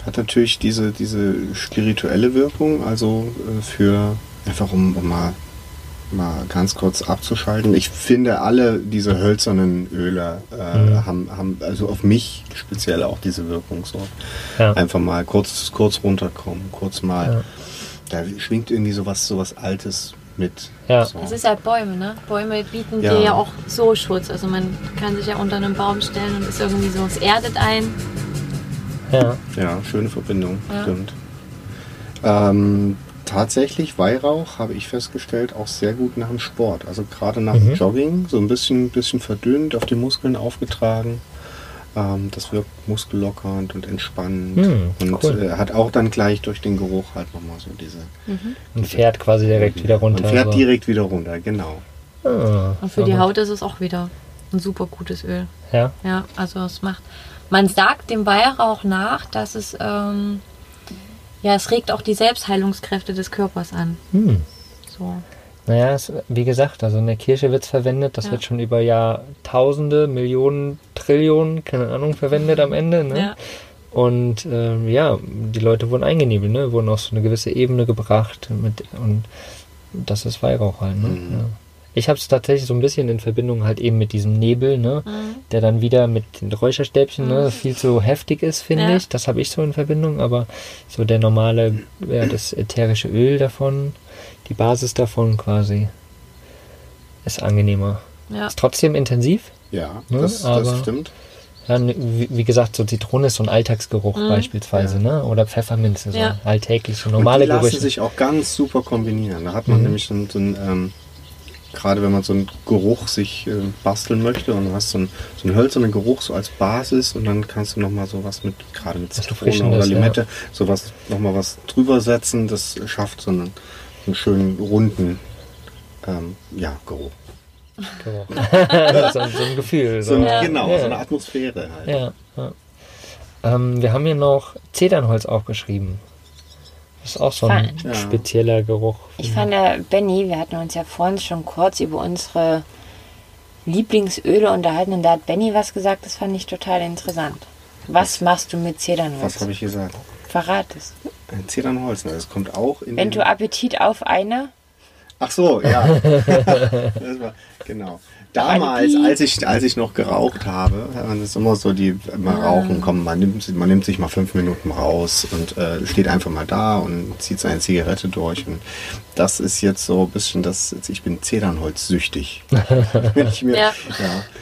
hat natürlich diese, diese spirituelle Wirkung, also äh, für einfach um, um mal, mal ganz kurz abzuschalten. Ich finde alle diese hölzernen Öle äh, Mhm. haben, haben also auf mich speziell auch diese Wirkung so. Ja. Einfach mal kurz, kurz runterkommen, kurz mal. Ja. Da schwingt irgendwie sowas, sowas Altes mit. Ja. So. Es ist halt Bäume, ne? Bäume bieten Ja. dir ja auch so Schutz. Also man kann sich ja unter einem Baum stellen und ist irgendwie so, es erdet ein. Ja. Ja, schöne Verbindung, Ja. stimmt. Ähm, tatsächlich, Weihrauch habe ich festgestellt, auch sehr gut nach dem Sport. Also gerade nach dem Mhm. Jogging, so ein bisschen, bisschen verdünnt, auf die Muskeln aufgetragen. Ähm, das wirkt muskellockernd und entspannend. Hm, und cool. äh, hat auch dann gleich durch den Geruch halt nochmal so diese. Und fährt quasi direkt wieder runter. Man fährt so. direkt wieder runter, genau. Ah, Und für die gut. Haut ist es auch wieder ein super gutes Öl. Ja. Ja, also es macht. Man sagt dem Weihrauch nach, dass es ähm, ja, es regt auch die Selbstheilungskräfte des Körpers an. Hm. So. Naja, es, wie gesagt, also in der Kirche wird es verwendet, das Ja. wird schon über Jahrtausende, Millionen, Trillionen, keine Ahnung, verwendet am Ende. Ne? Ja. Und ähm, ja, die Leute wurden eingenebelt, ne? wurden auf so eine gewisse Ebene gebracht mit, und das ist Weihrauch halt. Ne? Mhm. Ja. Ich habe es tatsächlich so ein bisschen in Verbindung halt eben mit diesem Nebel, ne? Mhm. der dann wieder mit den Räucherstäbchen ne? viel zu heftig ist, finde Ja. ich. Das habe ich so in Verbindung, aber so der normale, ja, das ätherische Öl davon, die Basis davon quasi, ist angenehmer. Ja. Ist trotzdem intensiv. Ja, Ne, das, das stimmt. Ja, ne, wie, wie gesagt, so Zitrone ist so ein Alltagsgeruch beispielsweise, ne? Oder Pfefferminze, so Ja. alltägliche, normale die lassen Gerüche. sich auch ganz super kombinieren. Da hat man Mhm. nämlich so, ein- so ein, ähm, gerade wenn man so einen Geruch sich äh, basteln möchte und du hast so einen, so einen hölzernen Geruch so als Basis und dann kannst du nochmal sowas mit, gerade mit Zitrone oder ja. Limette, sowas nochmal was drüber setzen. Das schafft so einen, einen schönen runden ähm, ja, Geruch. Geruch. so, so ein Gefühl. So So. ein, Genau, Ja. so eine Atmosphäre halt. Ja, ja. Ähm, wir haben hier noch Zedernholz aufgeschrieben. Das ist auch so ein. Ja. spezieller Geruch. Ich fand, äh, Benny, wir hatten uns ja vorhin schon kurz über unsere Lieblingsöle unterhalten und da hat Benny was gesagt, das fand ich total interessant. Was machst du mit Zedernholz? Was habe ich gesagt? Verrat es. Ein Zedernholz, ne? das kommt auch in Wenn den- du Appetit auf eine, Ach so, ja. das war, genau. Damals, als ich, als ich noch geraucht habe, das ist immer so, die mal rauchen, komm, man nimmt, man nimmt sich mal fünf Minuten raus und äh, steht einfach mal da und zieht seine Zigarette durch. Und das ist jetzt so ein bisschen das, ich bin Zedernholz-süchtig. Wenn ich mir, Ja.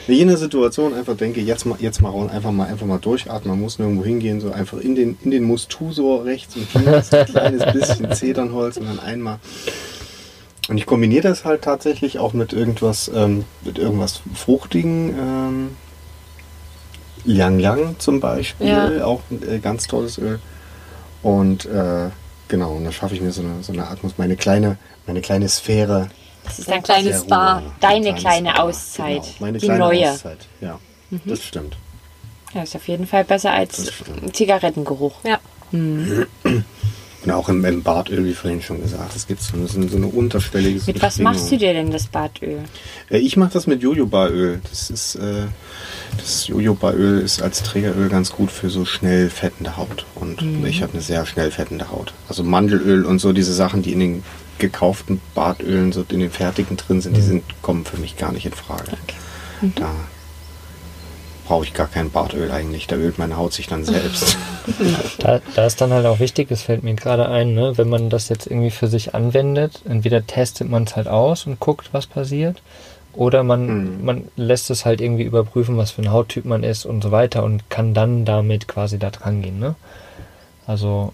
ja. In der Situation einfach denke, jetzt mal, jetzt mal einfach mal, einfach mal durchatmen, man muss nirgendwo hingehen, so einfach in den, in den Mustusor rechts und links ein kleines bisschen Zedernholz und dann einmal und ich kombiniere das halt tatsächlich auch mit irgendwas, ähm, mit irgendwas Fruchtigen. Ähm, Yang Yang zum Beispiel, Ja. auch ein äh, ganz tolles Öl. Und äh, genau, und da schaffe ich mir so eine, so eine Atmos, meine kleine, meine kleine Sphäre. das ist Ein dann kleines Spa. Deine kleine Spa, Auszeit. Genau, meine Die kleine neue. Mhm. Auszeit, ja. Das stimmt. Ja, ist auf jeden Fall besser als. Zigarettengeruch. Ja. Und auch im, im Bartöl, wie vorhin schon gesagt, es gibt so, eine- so eine unterschwellige Mit was machst du dir denn das Badöl? Äh, Ich mache das mit Jojobaöl. Das ist äh, das Jojobaöl ist als Trägeröl ganz gut für so schnell fettende Haut. Und Mhm. ich habe eine sehr schnell fettende Haut. Also Mandelöl und so diese Sachen, die in den gekauften Badölen, so in den fertigen drin sind, die sind kommen für mich gar nicht in Frage. Mhm. Da brauche ich gar kein Badöl eigentlich. Da ölt meine Haut sich dann selbst. Da, da ist dann halt auch wichtig, das fällt mir gerade ein, ne, wenn man das jetzt irgendwie für sich anwendet, entweder testet man es halt aus und guckt, was passiert, Oder man, Mhm. man lässt es halt irgendwie überprüfen, was für ein Hauttyp man ist und so weiter und kann dann damit quasi da dran gehen. Ne? Also,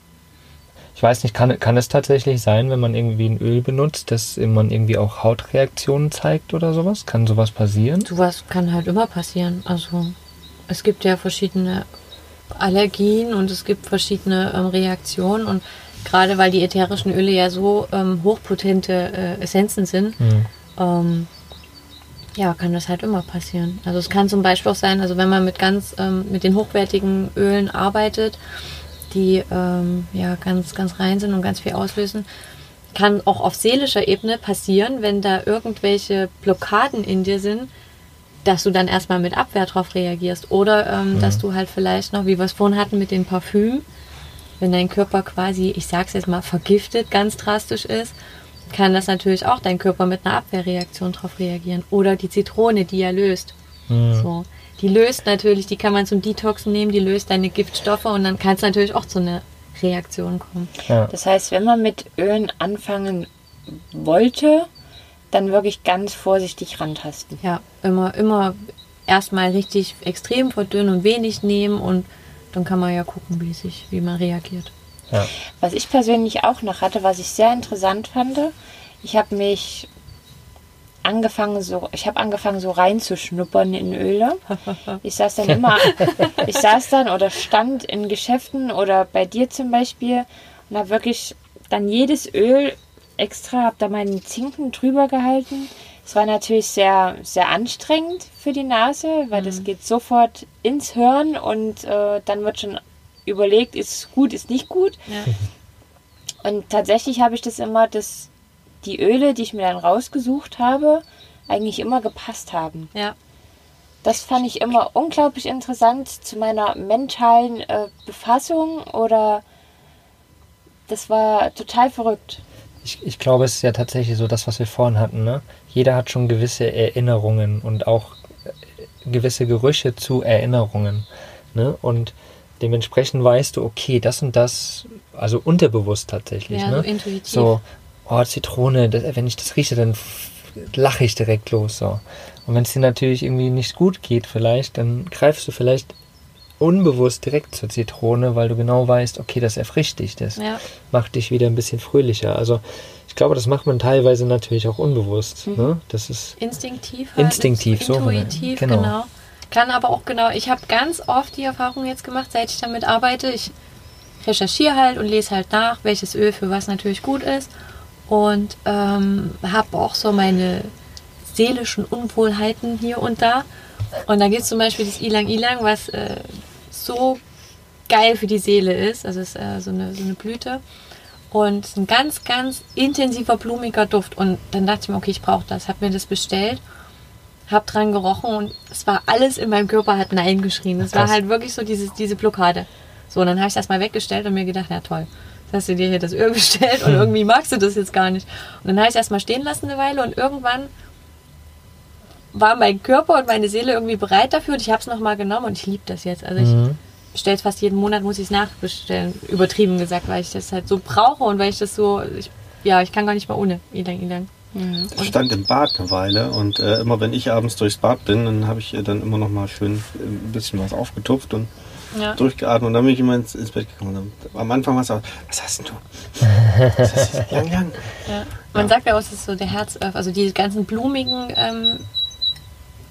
ich weiß nicht, kann, kann es tatsächlich sein, wenn man irgendwie ein Öl benutzt, dass man irgendwie auch Hautreaktionen zeigt oder sowas? Kann sowas passieren? Sowas kann halt immer passieren. Also es gibt ja verschiedene Allergien und es gibt verschiedene ähm, Reaktionen und gerade weil die ätherischen Öle ja so ähm, hochpotente äh, Essenzen sind, Hm. ähm, ja, kann das halt immer passieren. Also es kann zum Beispiel auch sein, also wenn man mit ganz, ähm, mit den hochwertigen Ölen arbeitet, die ähm, ja ganz, ganz rein sind und ganz viel auslösen, kann auch auf seelischer Ebene passieren, wenn da irgendwelche Blockaden in dir sind, dass du dann erstmal mit Abwehr drauf reagierst. Oder ähm, dass du halt vielleicht noch, wie wir es vorhin hatten mit den Parfüm, wenn dein Körper quasi, ich sag's jetzt mal, vergiftet ganz drastisch ist, kann das natürlich auch dein Körper mit einer Abwehrreaktion drauf reagieren. Oder die Zitrone, die ja löst. Hm. So. Die löst natürlich, die kann man zum Detoxen nehmen, die löst deine Giftstoffe und dann kann es natürlich auch zu einer Reaktion kommen. Ja. Das heißt, wenn man mit Ölen anfangen wollte, dann wirklich ganz vorsichtig rantasten. Ja, immer, immer erstmal richtig extrem verdünnen und wenig nehmen und dann kann man ja gucken, wie sich, wie man reagiert. Ja. Was ich persönlich auch noch hatte, was ich sehr interessant fand, ich habe mich angefangen so, ich habe angefangen so reinzuschnuppern in Öle. Ich saß dann immer, ich saß dann oder stand in Geschäften oder bei dir zum Beispiel und habe wirklich dann jedes Öl extra, habe da meinen Zinken drüber gehalten. Es war natürlich sehr, sehr anstrengend für die Nase, weil das geht sofort ins Hirn und äh, dann wird schon überlegt, ist gut, ist nicht gut. Ja. Und tatsächlich habe ich das immer, dass die Öle, die ich mir dann rausgesucht habe, eigentlich immer gepasst haben. Ja. Das fand ich immer unglaublich interessant zu meiner mentalen äh, Befassung oder das war total verrückt. Ich, ich glaube, es ist ja tatsächlich so das, was wir vorhin hatten. Ne? Jeder hat schon gewisse Erinnerungen und auch äh, gewisse Gerüche zu Erinnerungen. Ne? Und dementsprechend weißt du, okay, das und das, also unterbewusst tatsächlich. Ja, ne? so intuitiv. So, oh, Zitrone, das, wenn ich das rieche, dann lache ich direkt los. So. Und wenn es dir natürlich irgendwie nicht gut geht, vielleicht, dann greifst du vielleicht unbewusst direkt zur Zitrone, weil du genau weißt, okay, das erfrischt dich, das Ja. macht dich wieder ein bisschen fröhlicher. Also ich glaube, das macht man teilweise natürlich auch unbewusst. Ne? Das ist Instinktiv. Halt, Instinktiv, so Intuitiv, genau. genau. Kann aber auch genau, ich habe ganz oft die Erfahrung jetzt gemacht, seit ich damit arbeite. Ich recherchiere halt und lese halt nach, welches Öl für was natürlich gut ist. Und ähm, habe auch so meine seelischen Unwohlheiten hier und da. Und da gibt es zum Beispiel das Ilang Ilang, was äh, so geil für die Seele ist. Also es ist äh, so, eine, so eine Blüte. Und es ist ein ganz, ganz intensiver, blumiger Duft. Und dann dachte ich mir, okay, ich brauche das. Habe mir das bestellt, habe dran gerochen und es war alles in meinem Körper hat Nein geschrien. Es war halt wirklich so diese, diese Blockade. So, und dann habe ich das mal weggestellt und mir gedacht, ja toll. Jetzt hast du dir hier das Öl bestellt und irgendwie magst du das jetzt gar nicht. Und dann habe ich es erstmal stehen lassen eine Weile und irgendwann war mein Körper und meine Seele irgendwie bereit dafür und ich habe es nochmal genommen und ich liebe das jetzt. Also ich Mhm. bestelle es fast jeden Monat, muss ich es nachbestellen. Übertrieben gesagt, weil ich das halt so brauche und weil ich das so, ich, ja, ich kann gar nicht mal ohne Ilang Ilang. Das stand im Bad eine Weile und äh, immer wenn ich abends durchs Bad bin, dann habe ich äh, dann immer noch mal schön äh, ein bisschen was aufgetupft und Ja. durchgeatmet und dann bin ich immer ins, ins Bett gekommen. Und dann, am Anfang war es auch, was hast denn du? Was ist das? Lang, lang. Ja. Man sagt ja auch, es ist so der Herzöffner. Also die ganzen blumigen ähm,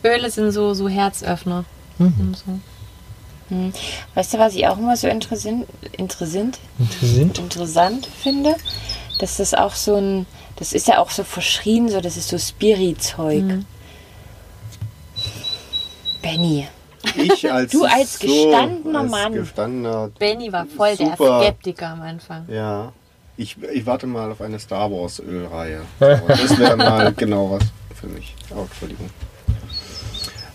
Öle sind so, so Herzöffner. Und so. Weißt du, was ich auch immer so interessant, interessant, interessant finde? Dass das auch so ein, das ist ja auch so verschrien, so das ist so Spirit-Zeug. Benny, Ich als Du als gestandener als Mann. gestandener, Benny war voll der Super. Skeptiker am Anfang. ja. Ich, ich warte mal auf eine Star Wars Ölreihe. Das wäre mal genau was für mich. Oh, Entschuldigung.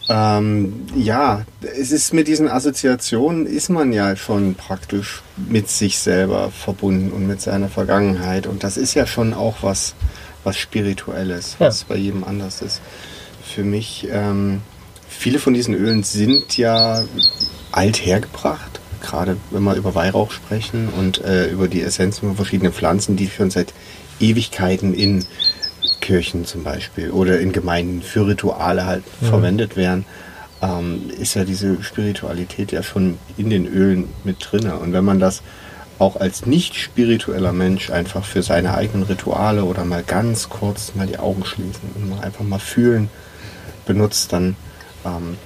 Ähm, ja, es ist mit diesen Assoziationen ist man ja schon praktisch mit sich selber verbunden und mit seiner Vergangenheit. Und das ist ja schon auch was, was Spirituelles, Ja. was bei jedem anders ist. Für mich, ähm, viele von diesen Ölen sind ja alt hergebracht. Gerade wenn wir über Weihrauch sprechen und äh, über die Essenzen von verschiedenen Pflanzen, die schon seit Ewigkeiten in Kirchen zum Beispiel oder in Gemeinden für Rituale halt verwendet werden, ähm, ist ja diese Spiritualität ja schon in den Ölen mit drinne. Und wenn man das auch als nicht spiritueller Mensch einfach für seine eigenen Rituale oder mal ganz kurz mal die Augen schließen und mal einfach mal fühlen benutzt, dann, ähm,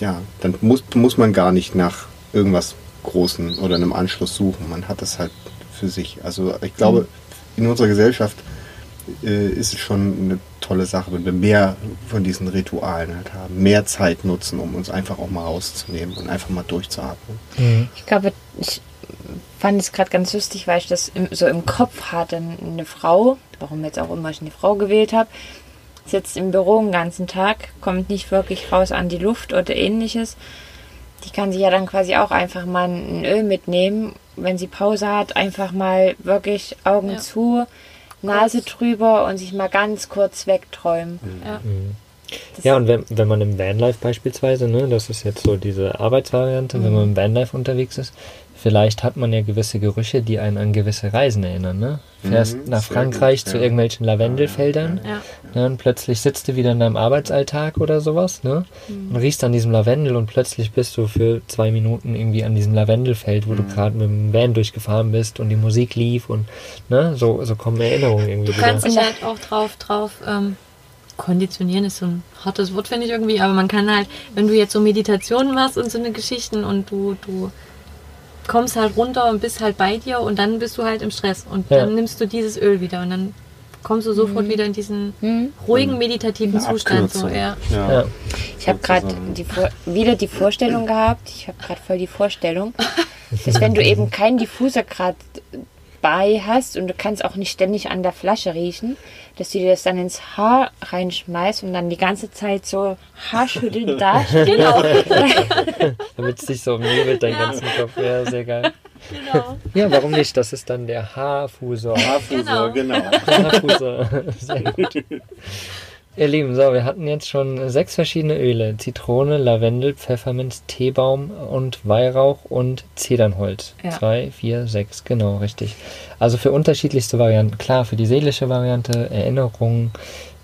ja, dann muss, muss man gar nicht nach irgendwas Großen oder einem Anschluss suchen. Man hat es halt für sich. Also ich glaube, in unserer Gesellschaft äh, ist es schon eine tolle Sache, wenn wir mehr von diesen Ritualen halt haben, mehr Zeit nutzen, um uns einfach auch mal rauszunehmen und einfach mal durchzuatmen. Ich glaube, ich fand es gerade ganz lustig, weil ich das im, so im Kopf hatte. Eine Frau, warum jetzt auch immer ich eine Frau gewählt habe, sitzt im Büro den ganzen Tag, kommt nicht wirklich raus an die Luft oder ähnliches. Die kann sich ja dann quasi auch einfach mal ein Öl mitnehmen, wenn sie Pause hat, einfach mal wirklich Augen Ja. zu, Nase drüber und sich mal ganz kurz wegträumen. Ja. Das- Ja, und wenn, wenn man im Vanlife beispielsweise, ne, das ist jetzt so diese Arbeitsvariante, wenn man im Vanlife unterwegs ist, vielleicht hat man ja gewisse Gerüche, die einen an gewisse Reisen erinnern. Ne? Fährst Mhm, nach Frankreich gut, zu ja. irgendwelchen Lavendelfeldern Ja. ne, und plötzlich sitzt du wieder in deinem Arbeitsalltag oder sowas ne, und riechst an diesem Lavendel und plötzlich bist du für zwei Minuten irgendwie an diesem Lavendelfeld, wo du gerade mit dem Van durchgefahren bist und die Musik lief und ne, so, so kommen Erinnerungen irgendwie Du kannst wieder. dich halt auch drauf, drauf ähm, konditionieren ist so ein hartes Wort, finde ich irgendwie, aber man kann halt, wenn du jetzt so Meditationen machst und so eine Geschichten und du, du kommst halt runter und bist halt bei dir und dann bist du halt im Stress und Ja. dann nimmst du dieses Öl wieder und dann kommst du sofort wieder in diesen Mhm. ruhigen, meditativen Eine Zustand. So, Abkürzung. ja. Ja. Ich habe gerade wieder die Vorstellung gehabt, ich habe gerade voll die Vorstellung, dass wenn du eben keinen Diffuser gerade bei hast und du kannst auch nicht ständig an der Flasche riechen, dass du dir das dann ins Haar reinschmeißt und dann die ganze Zeit so haarschüttelnd da Genau. Damit es sich so umnebelt, dein ganzen Kopf. Ja, sehr geil. genau. Ja, warum nicht? Das ist dann der Haarfusor. Haarfusor, genau. Haarfusor. Sehr gut. Ihr Lieben, so, wir hatten jetzt schon sechs verschiedene Öle. Zitrone, Lavendel, Pfefferminz, Teebaum und Weihrauch und Zedernholz. Ja. Zwei, vier, sechs, genau, richtig. Also für unterschiedlichste Varianten. Klar, für die seelische Variante, Erinnerung,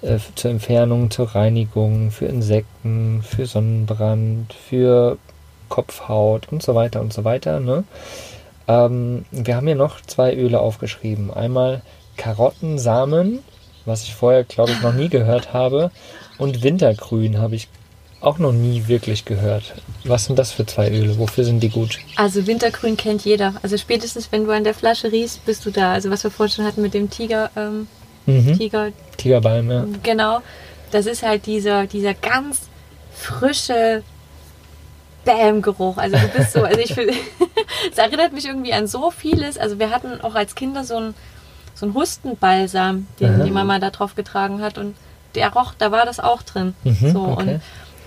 äh, zur Entfernung, zur Reinigung, für Insekten, für Sonnenbrand, für Kopfhaut und so weiter und so weiter. Ne? Ähm, wir haben hier noch zwei Öle aufgeschrieben. Einmal Karottensamen, was ich vorher, glaube ich, noch nie gehört habe. Und Wintergrün habe ich auch noch nie wirklich gehört. Was sind das für zwei Öle? Wofür sind die gut? Also Wintergrün kennt jeder. Also spätestens, wenn du an der Flasche riechst, bist du da. Also was wir vorhin schon hatten mit dem Tiger, ähm, Mhm. Tiger, Tigerbalm, ja. Genau. Das ist halt dieser, dieser ganz frische Bam-Geruch. Also du bist so, also ich finde, es erinnert mich irgendwie an so vieles. Also wir hatten auch als Kinder so einen so einen Hustenbalsam, den Aha. die Mama da drauf getragen hat und der roch, da war das auch drin. Mhm, so okay.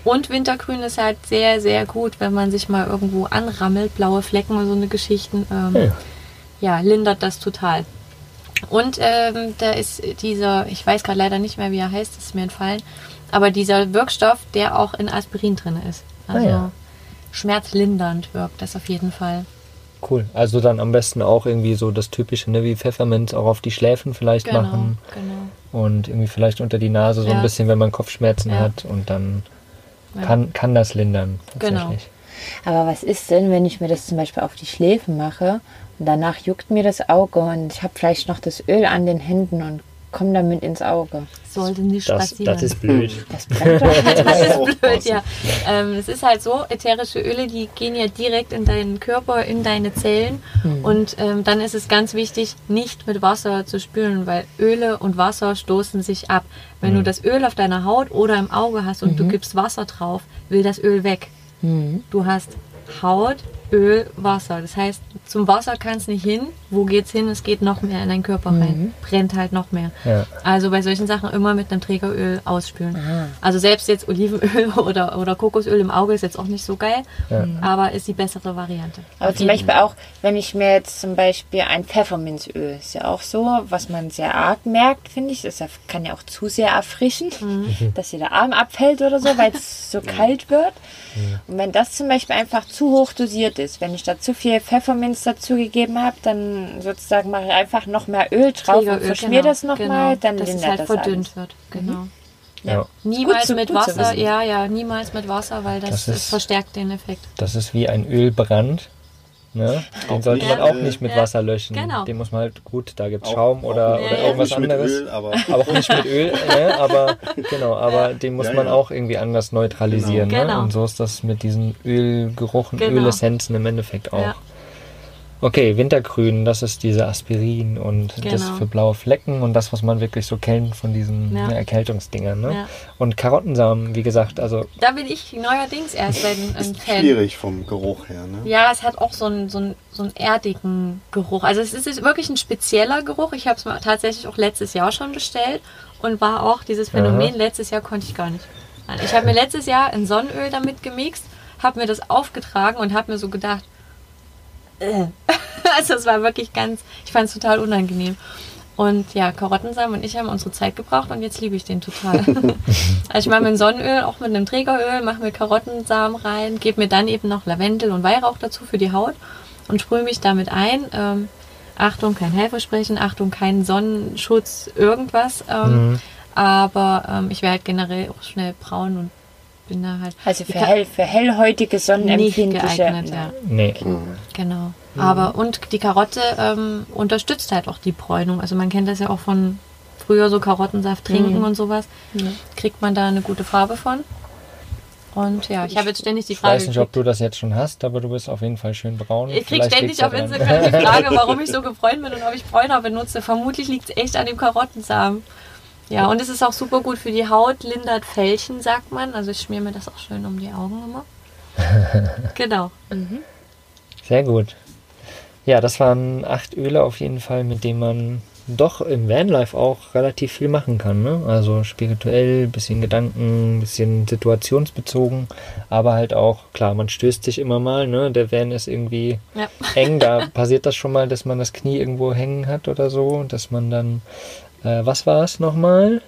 und, und Wintergrün ist halt sehr, sehr gut, wenn man sich mal irgendwo anrammelt, blaue Flecken und so eine Geschichten. Ähm, Ja. ja, lindert das total. Und ähm, da ist dieser, ich weiß gerade leider nicht mehr, wie er heißt, das ist mir entfallen, aber dieser Wirkstoff, der auch in Aspirin drin ist. Also Ah ja. schmerzlindernd wirkt das auf jeden Fall. Cool. Also dann am besten auch irgendwie so das typische, ne, wie Pfefferminz auch auf die Schläfen vielleicht Genau, machen. genau. Und irgendwie vielleicht unter die Nase so ein Ja. bisschen, wenn man Kopfschmerzen Ja. hat. Und dann Ja. kann, kann das lindern. Genau. Tatsächlich. Aber was ist denn, wenn ich mir das zum Beispiel auf die Schläfe mache und danach juckt mir das Auge und ich habe vielleicht noch das Öl an den Händen und komme damit ins Auge? Sollte nicht Das, passieren. das ist blöd. Das. Das ist blöd, ja. Ähm, es ist halt so, ätherische Öle, die gehen ja direkt in deinen Körper, in deine Zellen. Und ähm, dann ist es ganz wichtig, nicht mit Wasser zu spülen, weil Öle und Wasser stoßen sich ab. Wenn du das Öl auf deiner Haut oder im Auge hast und du gibst Wasser drauf, will das Öl weg. Du hast Haut, Öl, Wasser. Das heißt, zum Wasser kannst nicht hin. Wo geht's hin? Es geht noch mehr in deinen Körper rein. Brennt halt noch mehr. Ja. Also bei solchen Sachen immer mit einem Trägeröl ausspülen. Also selbst jetzt Olivenöl oder, oder Kokosöl im Auge ist jetzt auch nicht so geil, Ja. aber ist die bessere Variante. Aber zum Beispiel auch, wenn ich mir jetzt zum Beispiel ein Pfefferminzöl, ist ja auch so, was man sehr arg merkt, finde ich. Das ja- kann ja auch zu sehr erfrischen, dass dir der Arm abfällt oder so, weil es so kalt wird. Und wenn das zum Beispiel einfach zu hoch dosiert ist. Wenn ich da zu viel Pfefferminz dazugegeben habe, dann sozusagen mache ich einfach noch mehr Öl drauf und Trägeröl, verschmier das nochmal, genau, dann dass es lindert halt das verdünnt alles. wird. Genau. Ja. Niemals Gut zu- mit Wasser, ja, ja, niemals mit Wasser, weil das, Das das ist- verstärkt den Effekt. Das ist wie ein Ölbrand. Ne? Den Auch sollte man auch nicht mit ja, Wasser löschen. genau. Den muss man halt gut, da gibt es Auch- Schaum oder, auch, oder ja, irgendwas nicht mit anderes. Öl, aber aber auch nicht mit Öl, ne? aber genau, aber den muss Ja, man ja. auch irgendwie anders neutralisieren. Genau. Ne? Genau. Und so ist das mit diesen Ölgeruchen, Genau. Ölessenzen im Endeffekt auch. Okay, Wintergrün, das ist diese Aspirin und das Genau. für blaue Flecken und das, was man wirklich so kennt von diesen Ja. ne, Erkältungsdingern. Ne? Ja. Und Karottensamen, wie gesagt, also Da bin ich neuerdings erst ein, ein Fan. schwierig vom Geruch her. Ne? Ja, es hat auch so einen, so, einen, so einen erdigen Geruch. Also es ist ist wirklich ein spezieller Geruch. Ich habe es tatsächlich auch letztes Jahr schon bestellt und war auch dieses Phänomen. Aha. Letztes Jahr konnte ich gar nicht. Ich habe mir letztes Jahr ein Sonnenöl damit gemixt, habe mir das aufgetragen und habe mir so gedacht, äh. also es war wirklich ganz, ich fand es total unangenehm. Und ja, Karottensamen und ich haben unsere Zeit gebraucht und jetzt liebe ich den total. also ich mache mir ein Sonnenöl, auch mit einem Trägeröl, mache mir Karottensamen rein, gebe mir dann eben noch Lavendel und Weihrauch dazu für die Haut und sprühe mich damit ein. Ähm, Achtung, kein Heilversprechen, Achtung, kein Sonnenschutz, irgendwas. Ähm, Aber ähm, ich werde halt generell auch schnell braun und bin da halt Also für, Ich hell, für hellhäutige, nicht sonnenempfindliche. geeignet. Ja. nee. Genau. Aber und die Karotte ähm, unterstützt halt auch die Bräunung. Also man kennt das ja auch von früher so Karottensaft trinken und sowas. Kriegt man da eine gute Farbe von. Und ja, ich habe jetzt ständig die Ich Frage weiß nicht, ob du das jetzt schon hast, aber du bist auf jeden Fall schön braun. Ich krieg Vielleicht ständig auf. Instagram die Frage, warum ich so gebräunt bin und ob ich Bräuner benutze. Vermutlich liegt es echt an dem Karottensamen. Ja, und es ist auch super gut für die Haut, lindert Fältchen, sagt man. Also ich schmier mir das auch schön um die Augen immer. genau. Sehr gut. Ja, das waren acht Öle auf jeden Fall, mit denen man doch im Vanlife auch relativ viel machen kann. Ne? Also spirituell, bisschen Gedanken, bisschen situationsbezogen, aber halt auch, klar, man stößt sich immer mal. Ne? Der Van ist irgendwie Ja. eng. Da passiert das schon mal, dass man das Knie irgendwo hängen hat oder so, dass man dann, äh, was war es nochmal,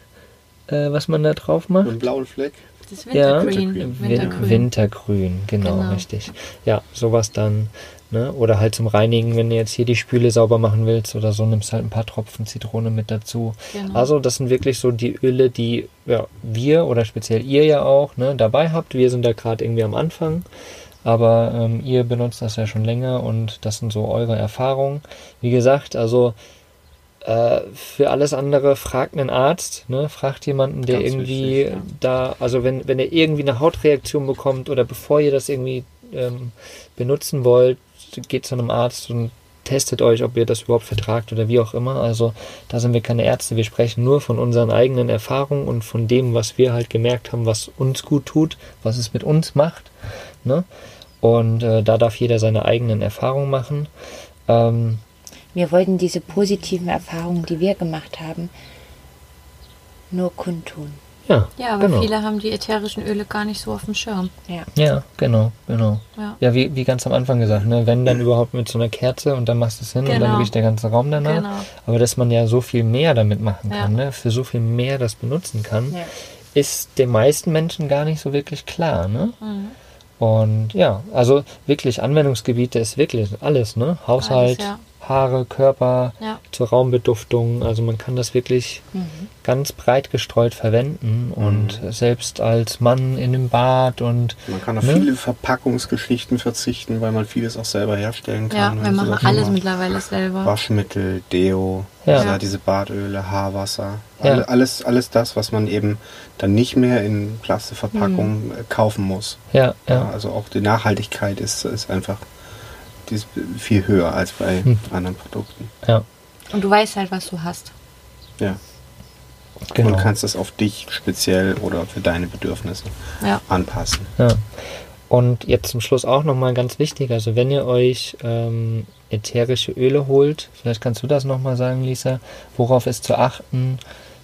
äh, was man da drauf macht? Einen blauen Fleck. Das Ja. Wintergrün. Wintergrün. Wintergrün, genau, Genau. richtig. Ja, sowas dann. Ne? Oder halt zum Reinigen, wenn du jetzt hier die Spüle sauber machen willst oder so, nimmst halt ein paar Tropfen Zitrone mit dazu. Genau. Also das sind wirklich so die Öle, die ja, wir oder speziell ihr ja auch ne, dabei habt. Wir sind da gerade irgendwie am Anfang. Aber ähm, ihr benutzt das ja schon länger und das sind so eure Erfahrungen. Wie gesagt, also äh, für alles andere fragt einen Arzt, ne? fragt jemanden, der Ganz irgendwie wichtig, ja. da, also wenn, wenn ihr irgendwie eine Hautreaktion bekommt oder bevor ihr das irgendwie ähm, benutzen wollt, geht zu einem Arzt und testet euch, ob ihr das überhaupt vertragt oder wie auch immer. Also da sind wir keine Ärzte, wir sprechen nur von unseren eigenen Erfahrungen und von dem, was wir halt gemerkt haben, was uns gut tut, was es mit uns macht. Ne? Und äh, da darf jeder seine eigenen Erfahrungen machen. Ähm, Wir wollten diese positiven Erfahrungen, die wir gemacht haben, nur kundtun. ja, Ja, aber genau. viele haben die ätherischen Öle gar nicht so auf dem Schirm. Ja. Ja, genau, genau. Ja. Ja, wie, wie ganz am Anfang gesagt, ne? wenn dann überhaupt mit so einer Kerze und dann machst du es hin und dann Genau. riecht der ganze Raum danach. Genau. Aber dass man ja so viel mehr damit machen Ja. kann, ne? für so viel mehr das benutzen kann, Ja. ist den meisten Menschen gar nicht so wirklich klar. Ne? Mhm. Und ja, also wirklich Anwendungsgebiete ist wirklich alles, ne? Haushalt, Alles, ja. Haare, Körper, Ja. zur Raumbeduftung. Also man kann das wirklich ganz breit gestreut verwenden und selbst als Mann in dem Bad und Man kann auf Ne? viele Verpackungsgeschichten verzichten, weil man vieles auch selber herstellen Ja, kann. wir wenn machen alles macht. mittlerweile selber. Waschmittel, Deo, Ja. ja. diese Badöle, Haarwasser. Ja. Alle, alles, alles das, was man eben dann nicht mehr in Plastikverpackungen äh, kaufen muss. ja, Ja, ja, also auch die Nachhaltigkeit ist, ist einfach die ist viel höher als bei Hm. anderen Produkten. ja, Und du weißt halt, was du hast. Ja. genau. Und kannst es auf dich speziell oder für deine Bedürfnisse Ja. anpassen. Ja. Und jetzt zum Schluss auch nochmal ganz wichtig, also wenn ihr euch ähm, ätherische Öle holt, vielleicht kannst du das nochmal sagen, Lisa, worauf ist zu achten,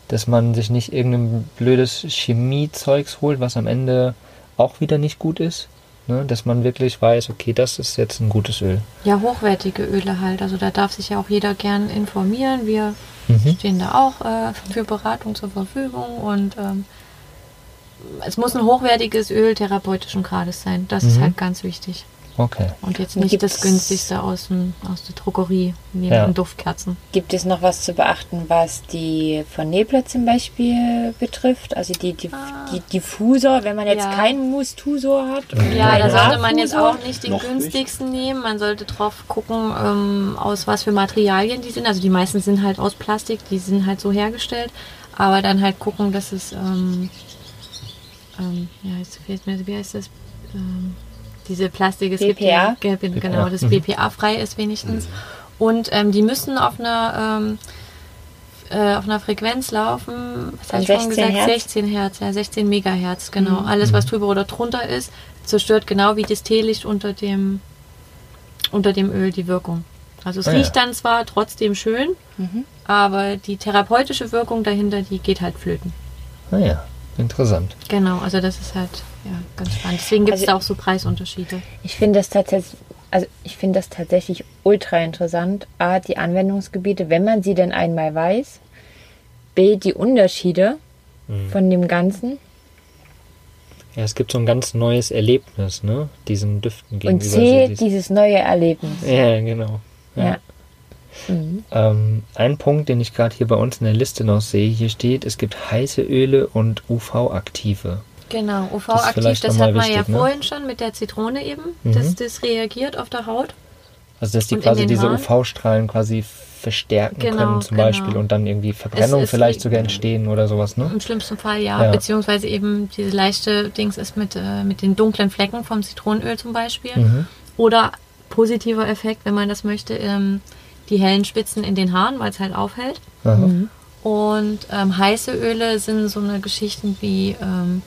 dass man sich nicht irgendein blödes Chemiezeugs holt, was am Ende auch wieder nicht gut ist. Ne? Dass man wirklich weiß, okay, das ist jetzt ein gutes Öl. Ja, hochwertige Öle halt. Also da darf sich ja auch jeder gern informieren. Wir Mhm. stehen da auch äh, für Beratung zur Verfügung und ähm, es muss ein hochwertiges Öl therapeutischen Grades sein. Das ist Mhm. halt ganz wichtig. Okay. Und jetzt nicht das gibt's- günstigste aus, dem, aus der Drogerie, neben Ja. den Duftkerzen. Gibt es noch was zu beachten, was die von Nebler zum Beispiel betrifft? Also die, die, die Diffusor, wenn man jetzt Ja. keinen Mustusor hat. Ja, da sollte man jetzt auch nicht den Noch nicht. günstigsten nehmen. Man sollte drauf gucken, ähm, aus was für Materialien die sind. Also die meisten sind halt aus Plastik, die sind halt so hergestellt. Aber dann halt gucken, dass es, ähm, ähm, ja, jetzt fehlt mir, wie heißt das? Diese Plastik, es gibt ja, BPA? ge- genau, das BPA-frei ist wenigstens. Und ähm, die müssen auf einer, ähm, äh, auf einer Frequenz laufen, was hatte ich vorhin 16 gesagt? Hertz? 16 Hertz, ja, 16 Megahertz, genau. Alles, was drüber oder drunter ist, zerstört genau wie das Teelicht unter dem, unter dem Öl die Wirkung. Also es Ah, ja. riecht dann zwar trotzdem schön, aber die therapeutische Wirkung dahinter, die geht halt flöten. Naja, interessant. Genau, also das ist halt ja, ganz spannend. Deswegen gibt es Also- da auch so Preisunterschiede. Ich finde das tatsächlich, also ich finde das tatsächlich ultra interessant. A, die Anwendungsgebiete, wenn man sie denn einmal weiß. B, die Unterschiede von dem Ganzen. Ja, es gibt so ein ganz neues Erlebnis, ne? Diesen Düften Und gegenüber. C, so dies- dieses neue Erlebnis. ja, genau. Ja. Ja. Mhm. Ähm, ein Punkt, den ich gerade hier bei uns in der Liste noch sehe, hier steht, es gibt heiße Öle und UV-aktive. Genau, Das UV-aktiv, das nochmal hat man ja wichtig, ne? vorhin schon mit der Zitrone eben, Mhm. dass das reagiert auf der Haut. Also dass die quasi diese? UV-Strahlen quasi verstärken Genau, können zum genau. Beispiel und dann irgendwie Verbrennung ist vielleicht sogar entstehen oder sowas, ne? Im schlimmsten Fall ja, Ja. beziehungsweise eben diese leichte Dings ist mit, äh, mit den dunklen Flecken vom Zitronenöl zum Beispiel. Mhm. Oder positiver Effekt, wenn man das möchte, ähm, die hellen Spitzen in den Haaren, weil es halt aufhält. Aha. Und ähm, heiße Öle sind so eine Geschichten wie ähm,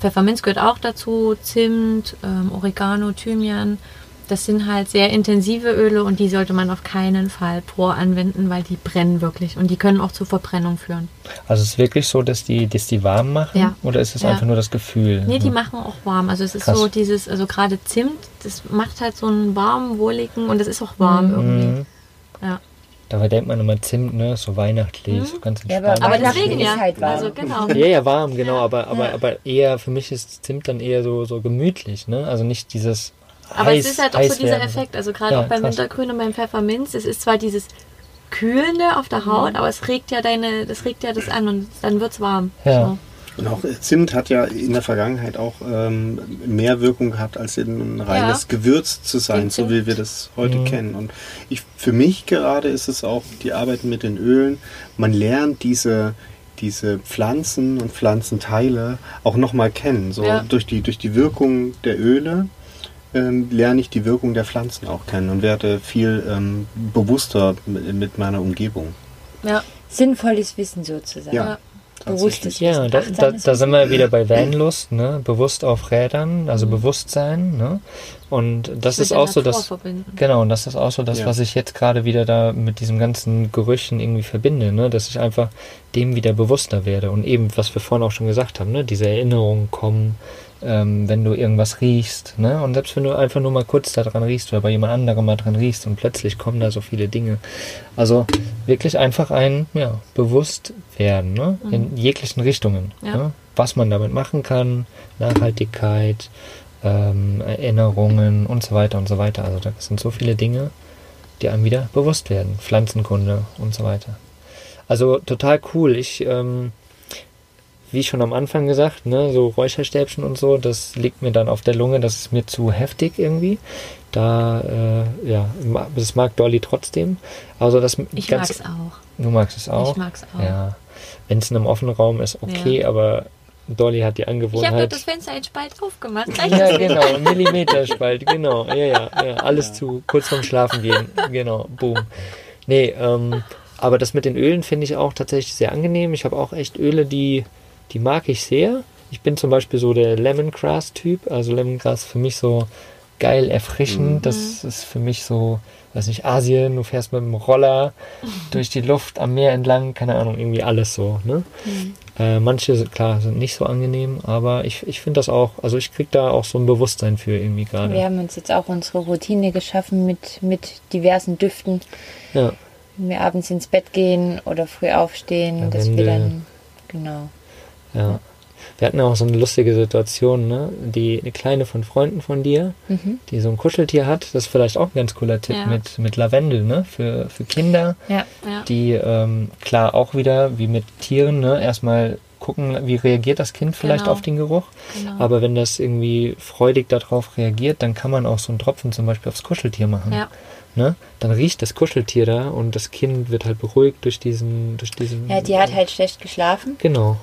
Pfefferminz gehört auch dazu, Zimt, ähm, Oregano, Thymian. Das sind halt sehr intensive Öle und die sollte man auf keinen Fall pur anwenden, weil die brennen wirklich und die können auch zu Verbrennung führen. Also es ist wirklich so, dass die, dass die warm machen? Ja. Oder ist es Ja. einfach nur das Gefühl? Nee, die machen auch warm. Also es ist Krass. so dieses, also gerade Zimt, das macht halt so einen warmen, wohligen und es ist auch warm irgendwie. Mhm. Ja. Dabei denkt man immer Zimt, ne? So weihnachtlich, so ganz Ja, entspannt. Aber Weihnachten deswegen ja. halt warm. Also genau. Ja, ja, warm, genau, aber, aber, Ja. aber eher, für mich ist Zimt dann eher so, so gemütlich, ne? Also nicht dieses Aber heiß, es ist halt auch so dieser werden. Effekt, also gerade Ja, auch beim krass. Wintergrün und beim Pfefferminz, es ist zwar dieses Kühlende auf der Haut, aber es regt ja deine, das regt ja das an und dann wird's warm. Ja. So. Und auch Zimt hat ja in der Vergangenheit auch ähm, mehr Wirkung gehabt, als ein reines Ja. Gewürz zu sein, so wie wir das heute Mhm. kennen. Und ich, für mich gerade ist es auch die Arbeit mit den Ölen. Man lernt diese, diese Pflanzen und Pflanzenteile auch nochmal kennen. So Ja. durch, die, durch die Wirkung der Öle ähm, lerne ich die Wirkung der Pflanzen auch kennen und werde viel ähm, bewusster mit, mit meiner Umgebung. Ja. Sinnvolles Wissen sozusagen. Ja. Bewusstes Ja, da, da, da sind wir wieder bei Vanlust, ne? Bewusst auf Rädern, also Bewusstsein, ne? Und das ist auch so das. verbinden. Genau, und das ist auch so das, Ja. was ich jetzt gerade wieder da mit diesen ganzen Gerüchen irgendwie verbinde, ne? Dass ich einfach dem wieder bewusster werde. Und eben, was wir vorhin auch schon gesagt haben, ne? Diese Erinnerungen kommen, ähm, wenn du irgendwas riechst, ne? Und selbst wenn du einfach nur mal kurz da dran riechst oder bei jemand anderem mal dran riechst und plötzlich kommen da so viele Dinge. Also wirklich einfach ein, ja, bewusst werden, ne? In jeglichen Richtungen. Ja. Ne? Was man damit machen kann, Nachhaltigkeit, ähm, Erinnerungen und so weiter und so weiter. Also da sind so viele Dinge, die einem wieder bewusst werden. Pflanzenkunde und so weiter. Also total cool. Ich, ähm, wie schon am Anfang gesagt, ne, so Räucherstäbchen und so, das liegt mir dann auf der Lunge, das ist mir zu heftig irgendwie. Da, äh, ja, das mag Dolly trotzdem. Also das Ich ganz, mag's auch. Du magst es auch. Ich mag's auch. Ja. Wenn es in einem offenen Raum ist, okay, aber Dolly hat die Ich habe Angewohnheit. das Fenster ein Spalt aufgemacht. Gleich Ja, es. genau, ein Millimeterspalt, genau, ja, ja, ja, alles zu, kurz vorm Schlafen gehen, genau, boom. Nee, ähm, aber das mit den Ölen finde ich auch tatsächlich sehr angenehm. Ich habe auch echt Öle, die, die mag ich sehr. Ich bin zum Beispiel so der Lemongrass-Typ, also Lemongrass für mich so geil, erfrischend. Das ist für mich so, weiß nicht, Asien, du fährst mit dem Roller durch die Luft am Meer entlang, keine Ahnung, irgendwie alles so, ne? Äh, manche, sind- klar, sind nicht so angenehm, aber ich, ich finde das auch, also ich kriege da auch so ein Bewusstsein für irgendwie gerade. Wir haben uns jetzt auch unsere Routine geschaffen mit, mit diversen Düften. Ja, Wenn wir abends ins Bett gehen oder früh aufstehen, dass wir Lavendel. dann, genau. Ja. Wir hatten auch so eine lustige Situation, ne? Die eine kleine von Freunden von dir, die so ein Kuscheltier hat, das ist vielleicht auch ein ganz cooler Tipp Ja. mit, mit Lavendel, ne? Für, für Kinder, Ja. Ja. die ähm, klar auch wieder wie mit Tieren, ne? Erstmal gucken, wie reagiert das Kind vielleicht Genau. auf den Geruch. Genau. Aber wenn das irgendwie freudig darauf reagiert, dann kann man auch so einen Tropfen zum Beispiel aufs Kuscheltier machen. Ja. Ne? Dann riecht das Kuscheltier da und das Kind wird halt beruhigt durch diesen, durch diesen. Ja, die hat halt schlecht geschlafen, Genau.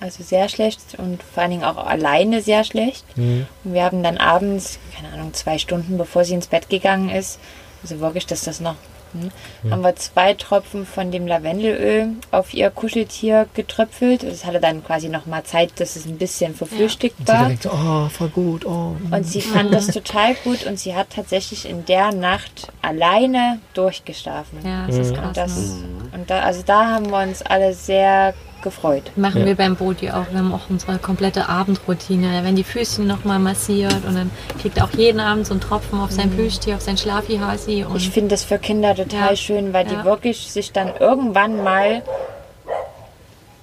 Also sehr schlecht und vor allen Dingen auch alleine sehr schlecht. Mhm. Und wir haben dann abends, keine Ahnung, zwei Stunden bevor sie ins Bett gegangen ist, also wirklich, dass das noch, hm, haben wir zwei Tropfen von dem Lavendelöl auf ihr Kuscheltier getröpfelt. Das hatte dann quasi noch mal Zeit, dass es ein bisschen verflüchtigt Und sie war. direkt oh, voll gut, oh. Und sie fand das total gut und sie hat tatsächlich in der Nacht alleine durchgeschlafen. Ja, das ist Mhm. krass. Und, das, ne? und da, also da haben wir uns alle sehr gefreut. Machen Ja. wir beim Bodi auch. Wir haben auch unsere komplette Abendroutine. Da werden die Füßchen nochmal massiert und dann kriegt auch jeden Abend so einen Tropfen auf sein Plüschtier, auf sein Schlafihasi. Und Ich finde das für Kinder total Ja. schön, weil Ja. die wirklich sich dann irgendwann mal,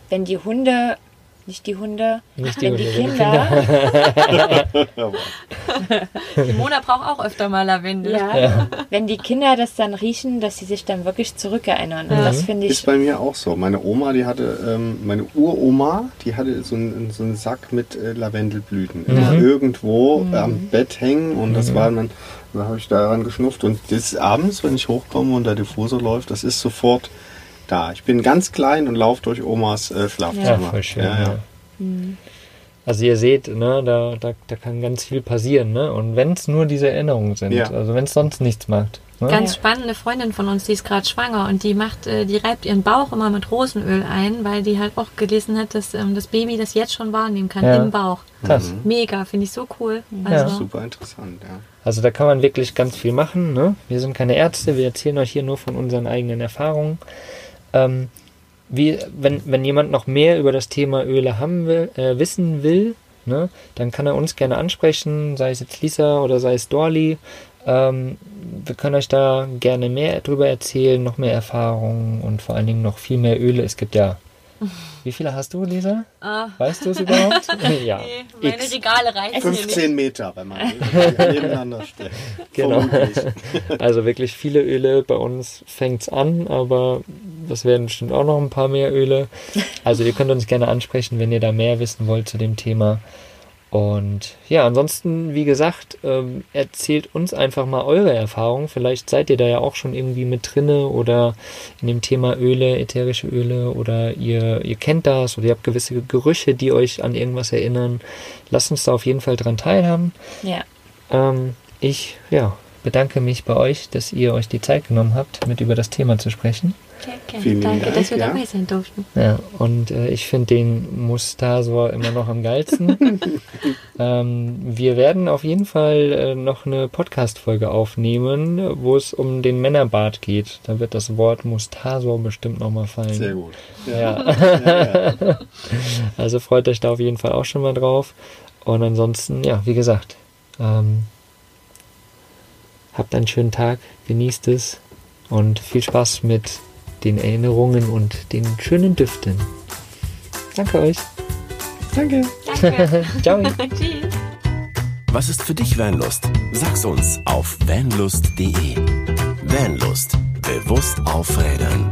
wenn die Hunde, nicht die Hunde, Nicht die wenn Hunde, die wenn die Kinder, die Mona braucht auch öfter mal Lavendel. ja, wenn die Kinder das dann riechen, dass sie sich dann wirklich zurückerinnern. Und das finde Ist ich, bei mir auch so. Meine Oma, die hatte, ähm, meine Uroma, die hatte so einen, so einen Sack mit äh, Lavendelblüten immer irgendwo am Bett hängen. Und das war dann, da habe ich daran geschnupft. Und das abends, wenn ich hochkomme und der Diffusor läuft, das ist sofort da. Ich bin ganz klein und laufe durch Omas äh, Schlafzimmer. Ja, voll schön. Ja, ja. Ja. Also ihr seht, ne, da, da, da kann ganz viel passieren, ne? Und wenn es nur diese Erinnerungen sind, Ja. also wenn es sonst nichts macht. Ne? Ganz spannende Freundin von uns, die ist gerade schwanger und die macht, äh, die reibt ihren Bauch immer mit Rosenöl ein, weil die halt auch gelesen hat, dass ähm, das Baby das jetzt schon wahrnehmen kann Ja. im Bauch. Krass. Mega, finde ich so cool. Ja. Also, Super interessant, ja. Also da kann man wirklich ganz viel machen. Ne? Wir sind keine Ärzte, wir erzählen euch hier nur von unseren eigenen Erfahrungen. Ähm, wie, wenn, wenn jemand noch mehr über das Thema Öle haben will, äh, wissen will, ne, dann kann er uns gerne ansprechen, sei es jetzt Lisa oder sei es Dorli. Ähm, wir können euch da gerne mehr drüber erzählen, noch mehr Erfahrungen und vor allen Dingen noch viel mehr Öle. Es gibt ja. Wie viele hast du, Lisa? Ah. Weißt du es überhaupt? ja. nee, meine X. Regale reichen mir nicht. 15 Meter bei meinem die nebeneinander stehen. Genau. Also wirklich viele Öle. Bei uns fängt's an, aber das werden bestimmt auch noch ein paar mehr Öle. Also ihr könnt uns gerne ansprechen, wenn ihr da mehr wissen wollt zu dem Thema. Und ja, ansonsten, wie gesagt, ähm, erzählt uns einfach mal eure Erfahrungen. Vielleicht seid ihr da ja auch schon irgendwie mit drinne oder in dem Thema Öle, ätherische Öle oder ihr, ihr kennt das oder ihr habt gewisse Gerüche, die euch an irgendwas erinnern. Lasst uns da auf jeden Fall dran teilhaben. ja, Ähm, ich ja, bedanke mich bei euch, dass ihr euch die Zeit genommen habt, mit über das Thema zu sprechen. Danke, Vielen danke Dank, dass wir ja. dabei sein durften. Ja, und äh, ich finde den Mustasor immer noch am geilsten. ähm, wir werden auf jeden Fall äh, noch eine Podcast-Folge aufnehmen, wo es um den Männerbart geht. Da wird das Wort Mustasor bestimmt nochmal fallen. Sehr gut. Ja. Ja, ja. Also freut euch da auf jeden Fall auch schon mal drauf. Und ansonsten, ja, wie gesagt, ähm, habt einen schönen Tag, genießt es und viel Spaß mit den Erinnerungen und den schönen Düften. Danke euch. Danke. Danke. Ciao. Tschüss. Was ist für dich Vanlust? Sag's uns auf vanlust.de. Vanlust. Bewusst aufrädern.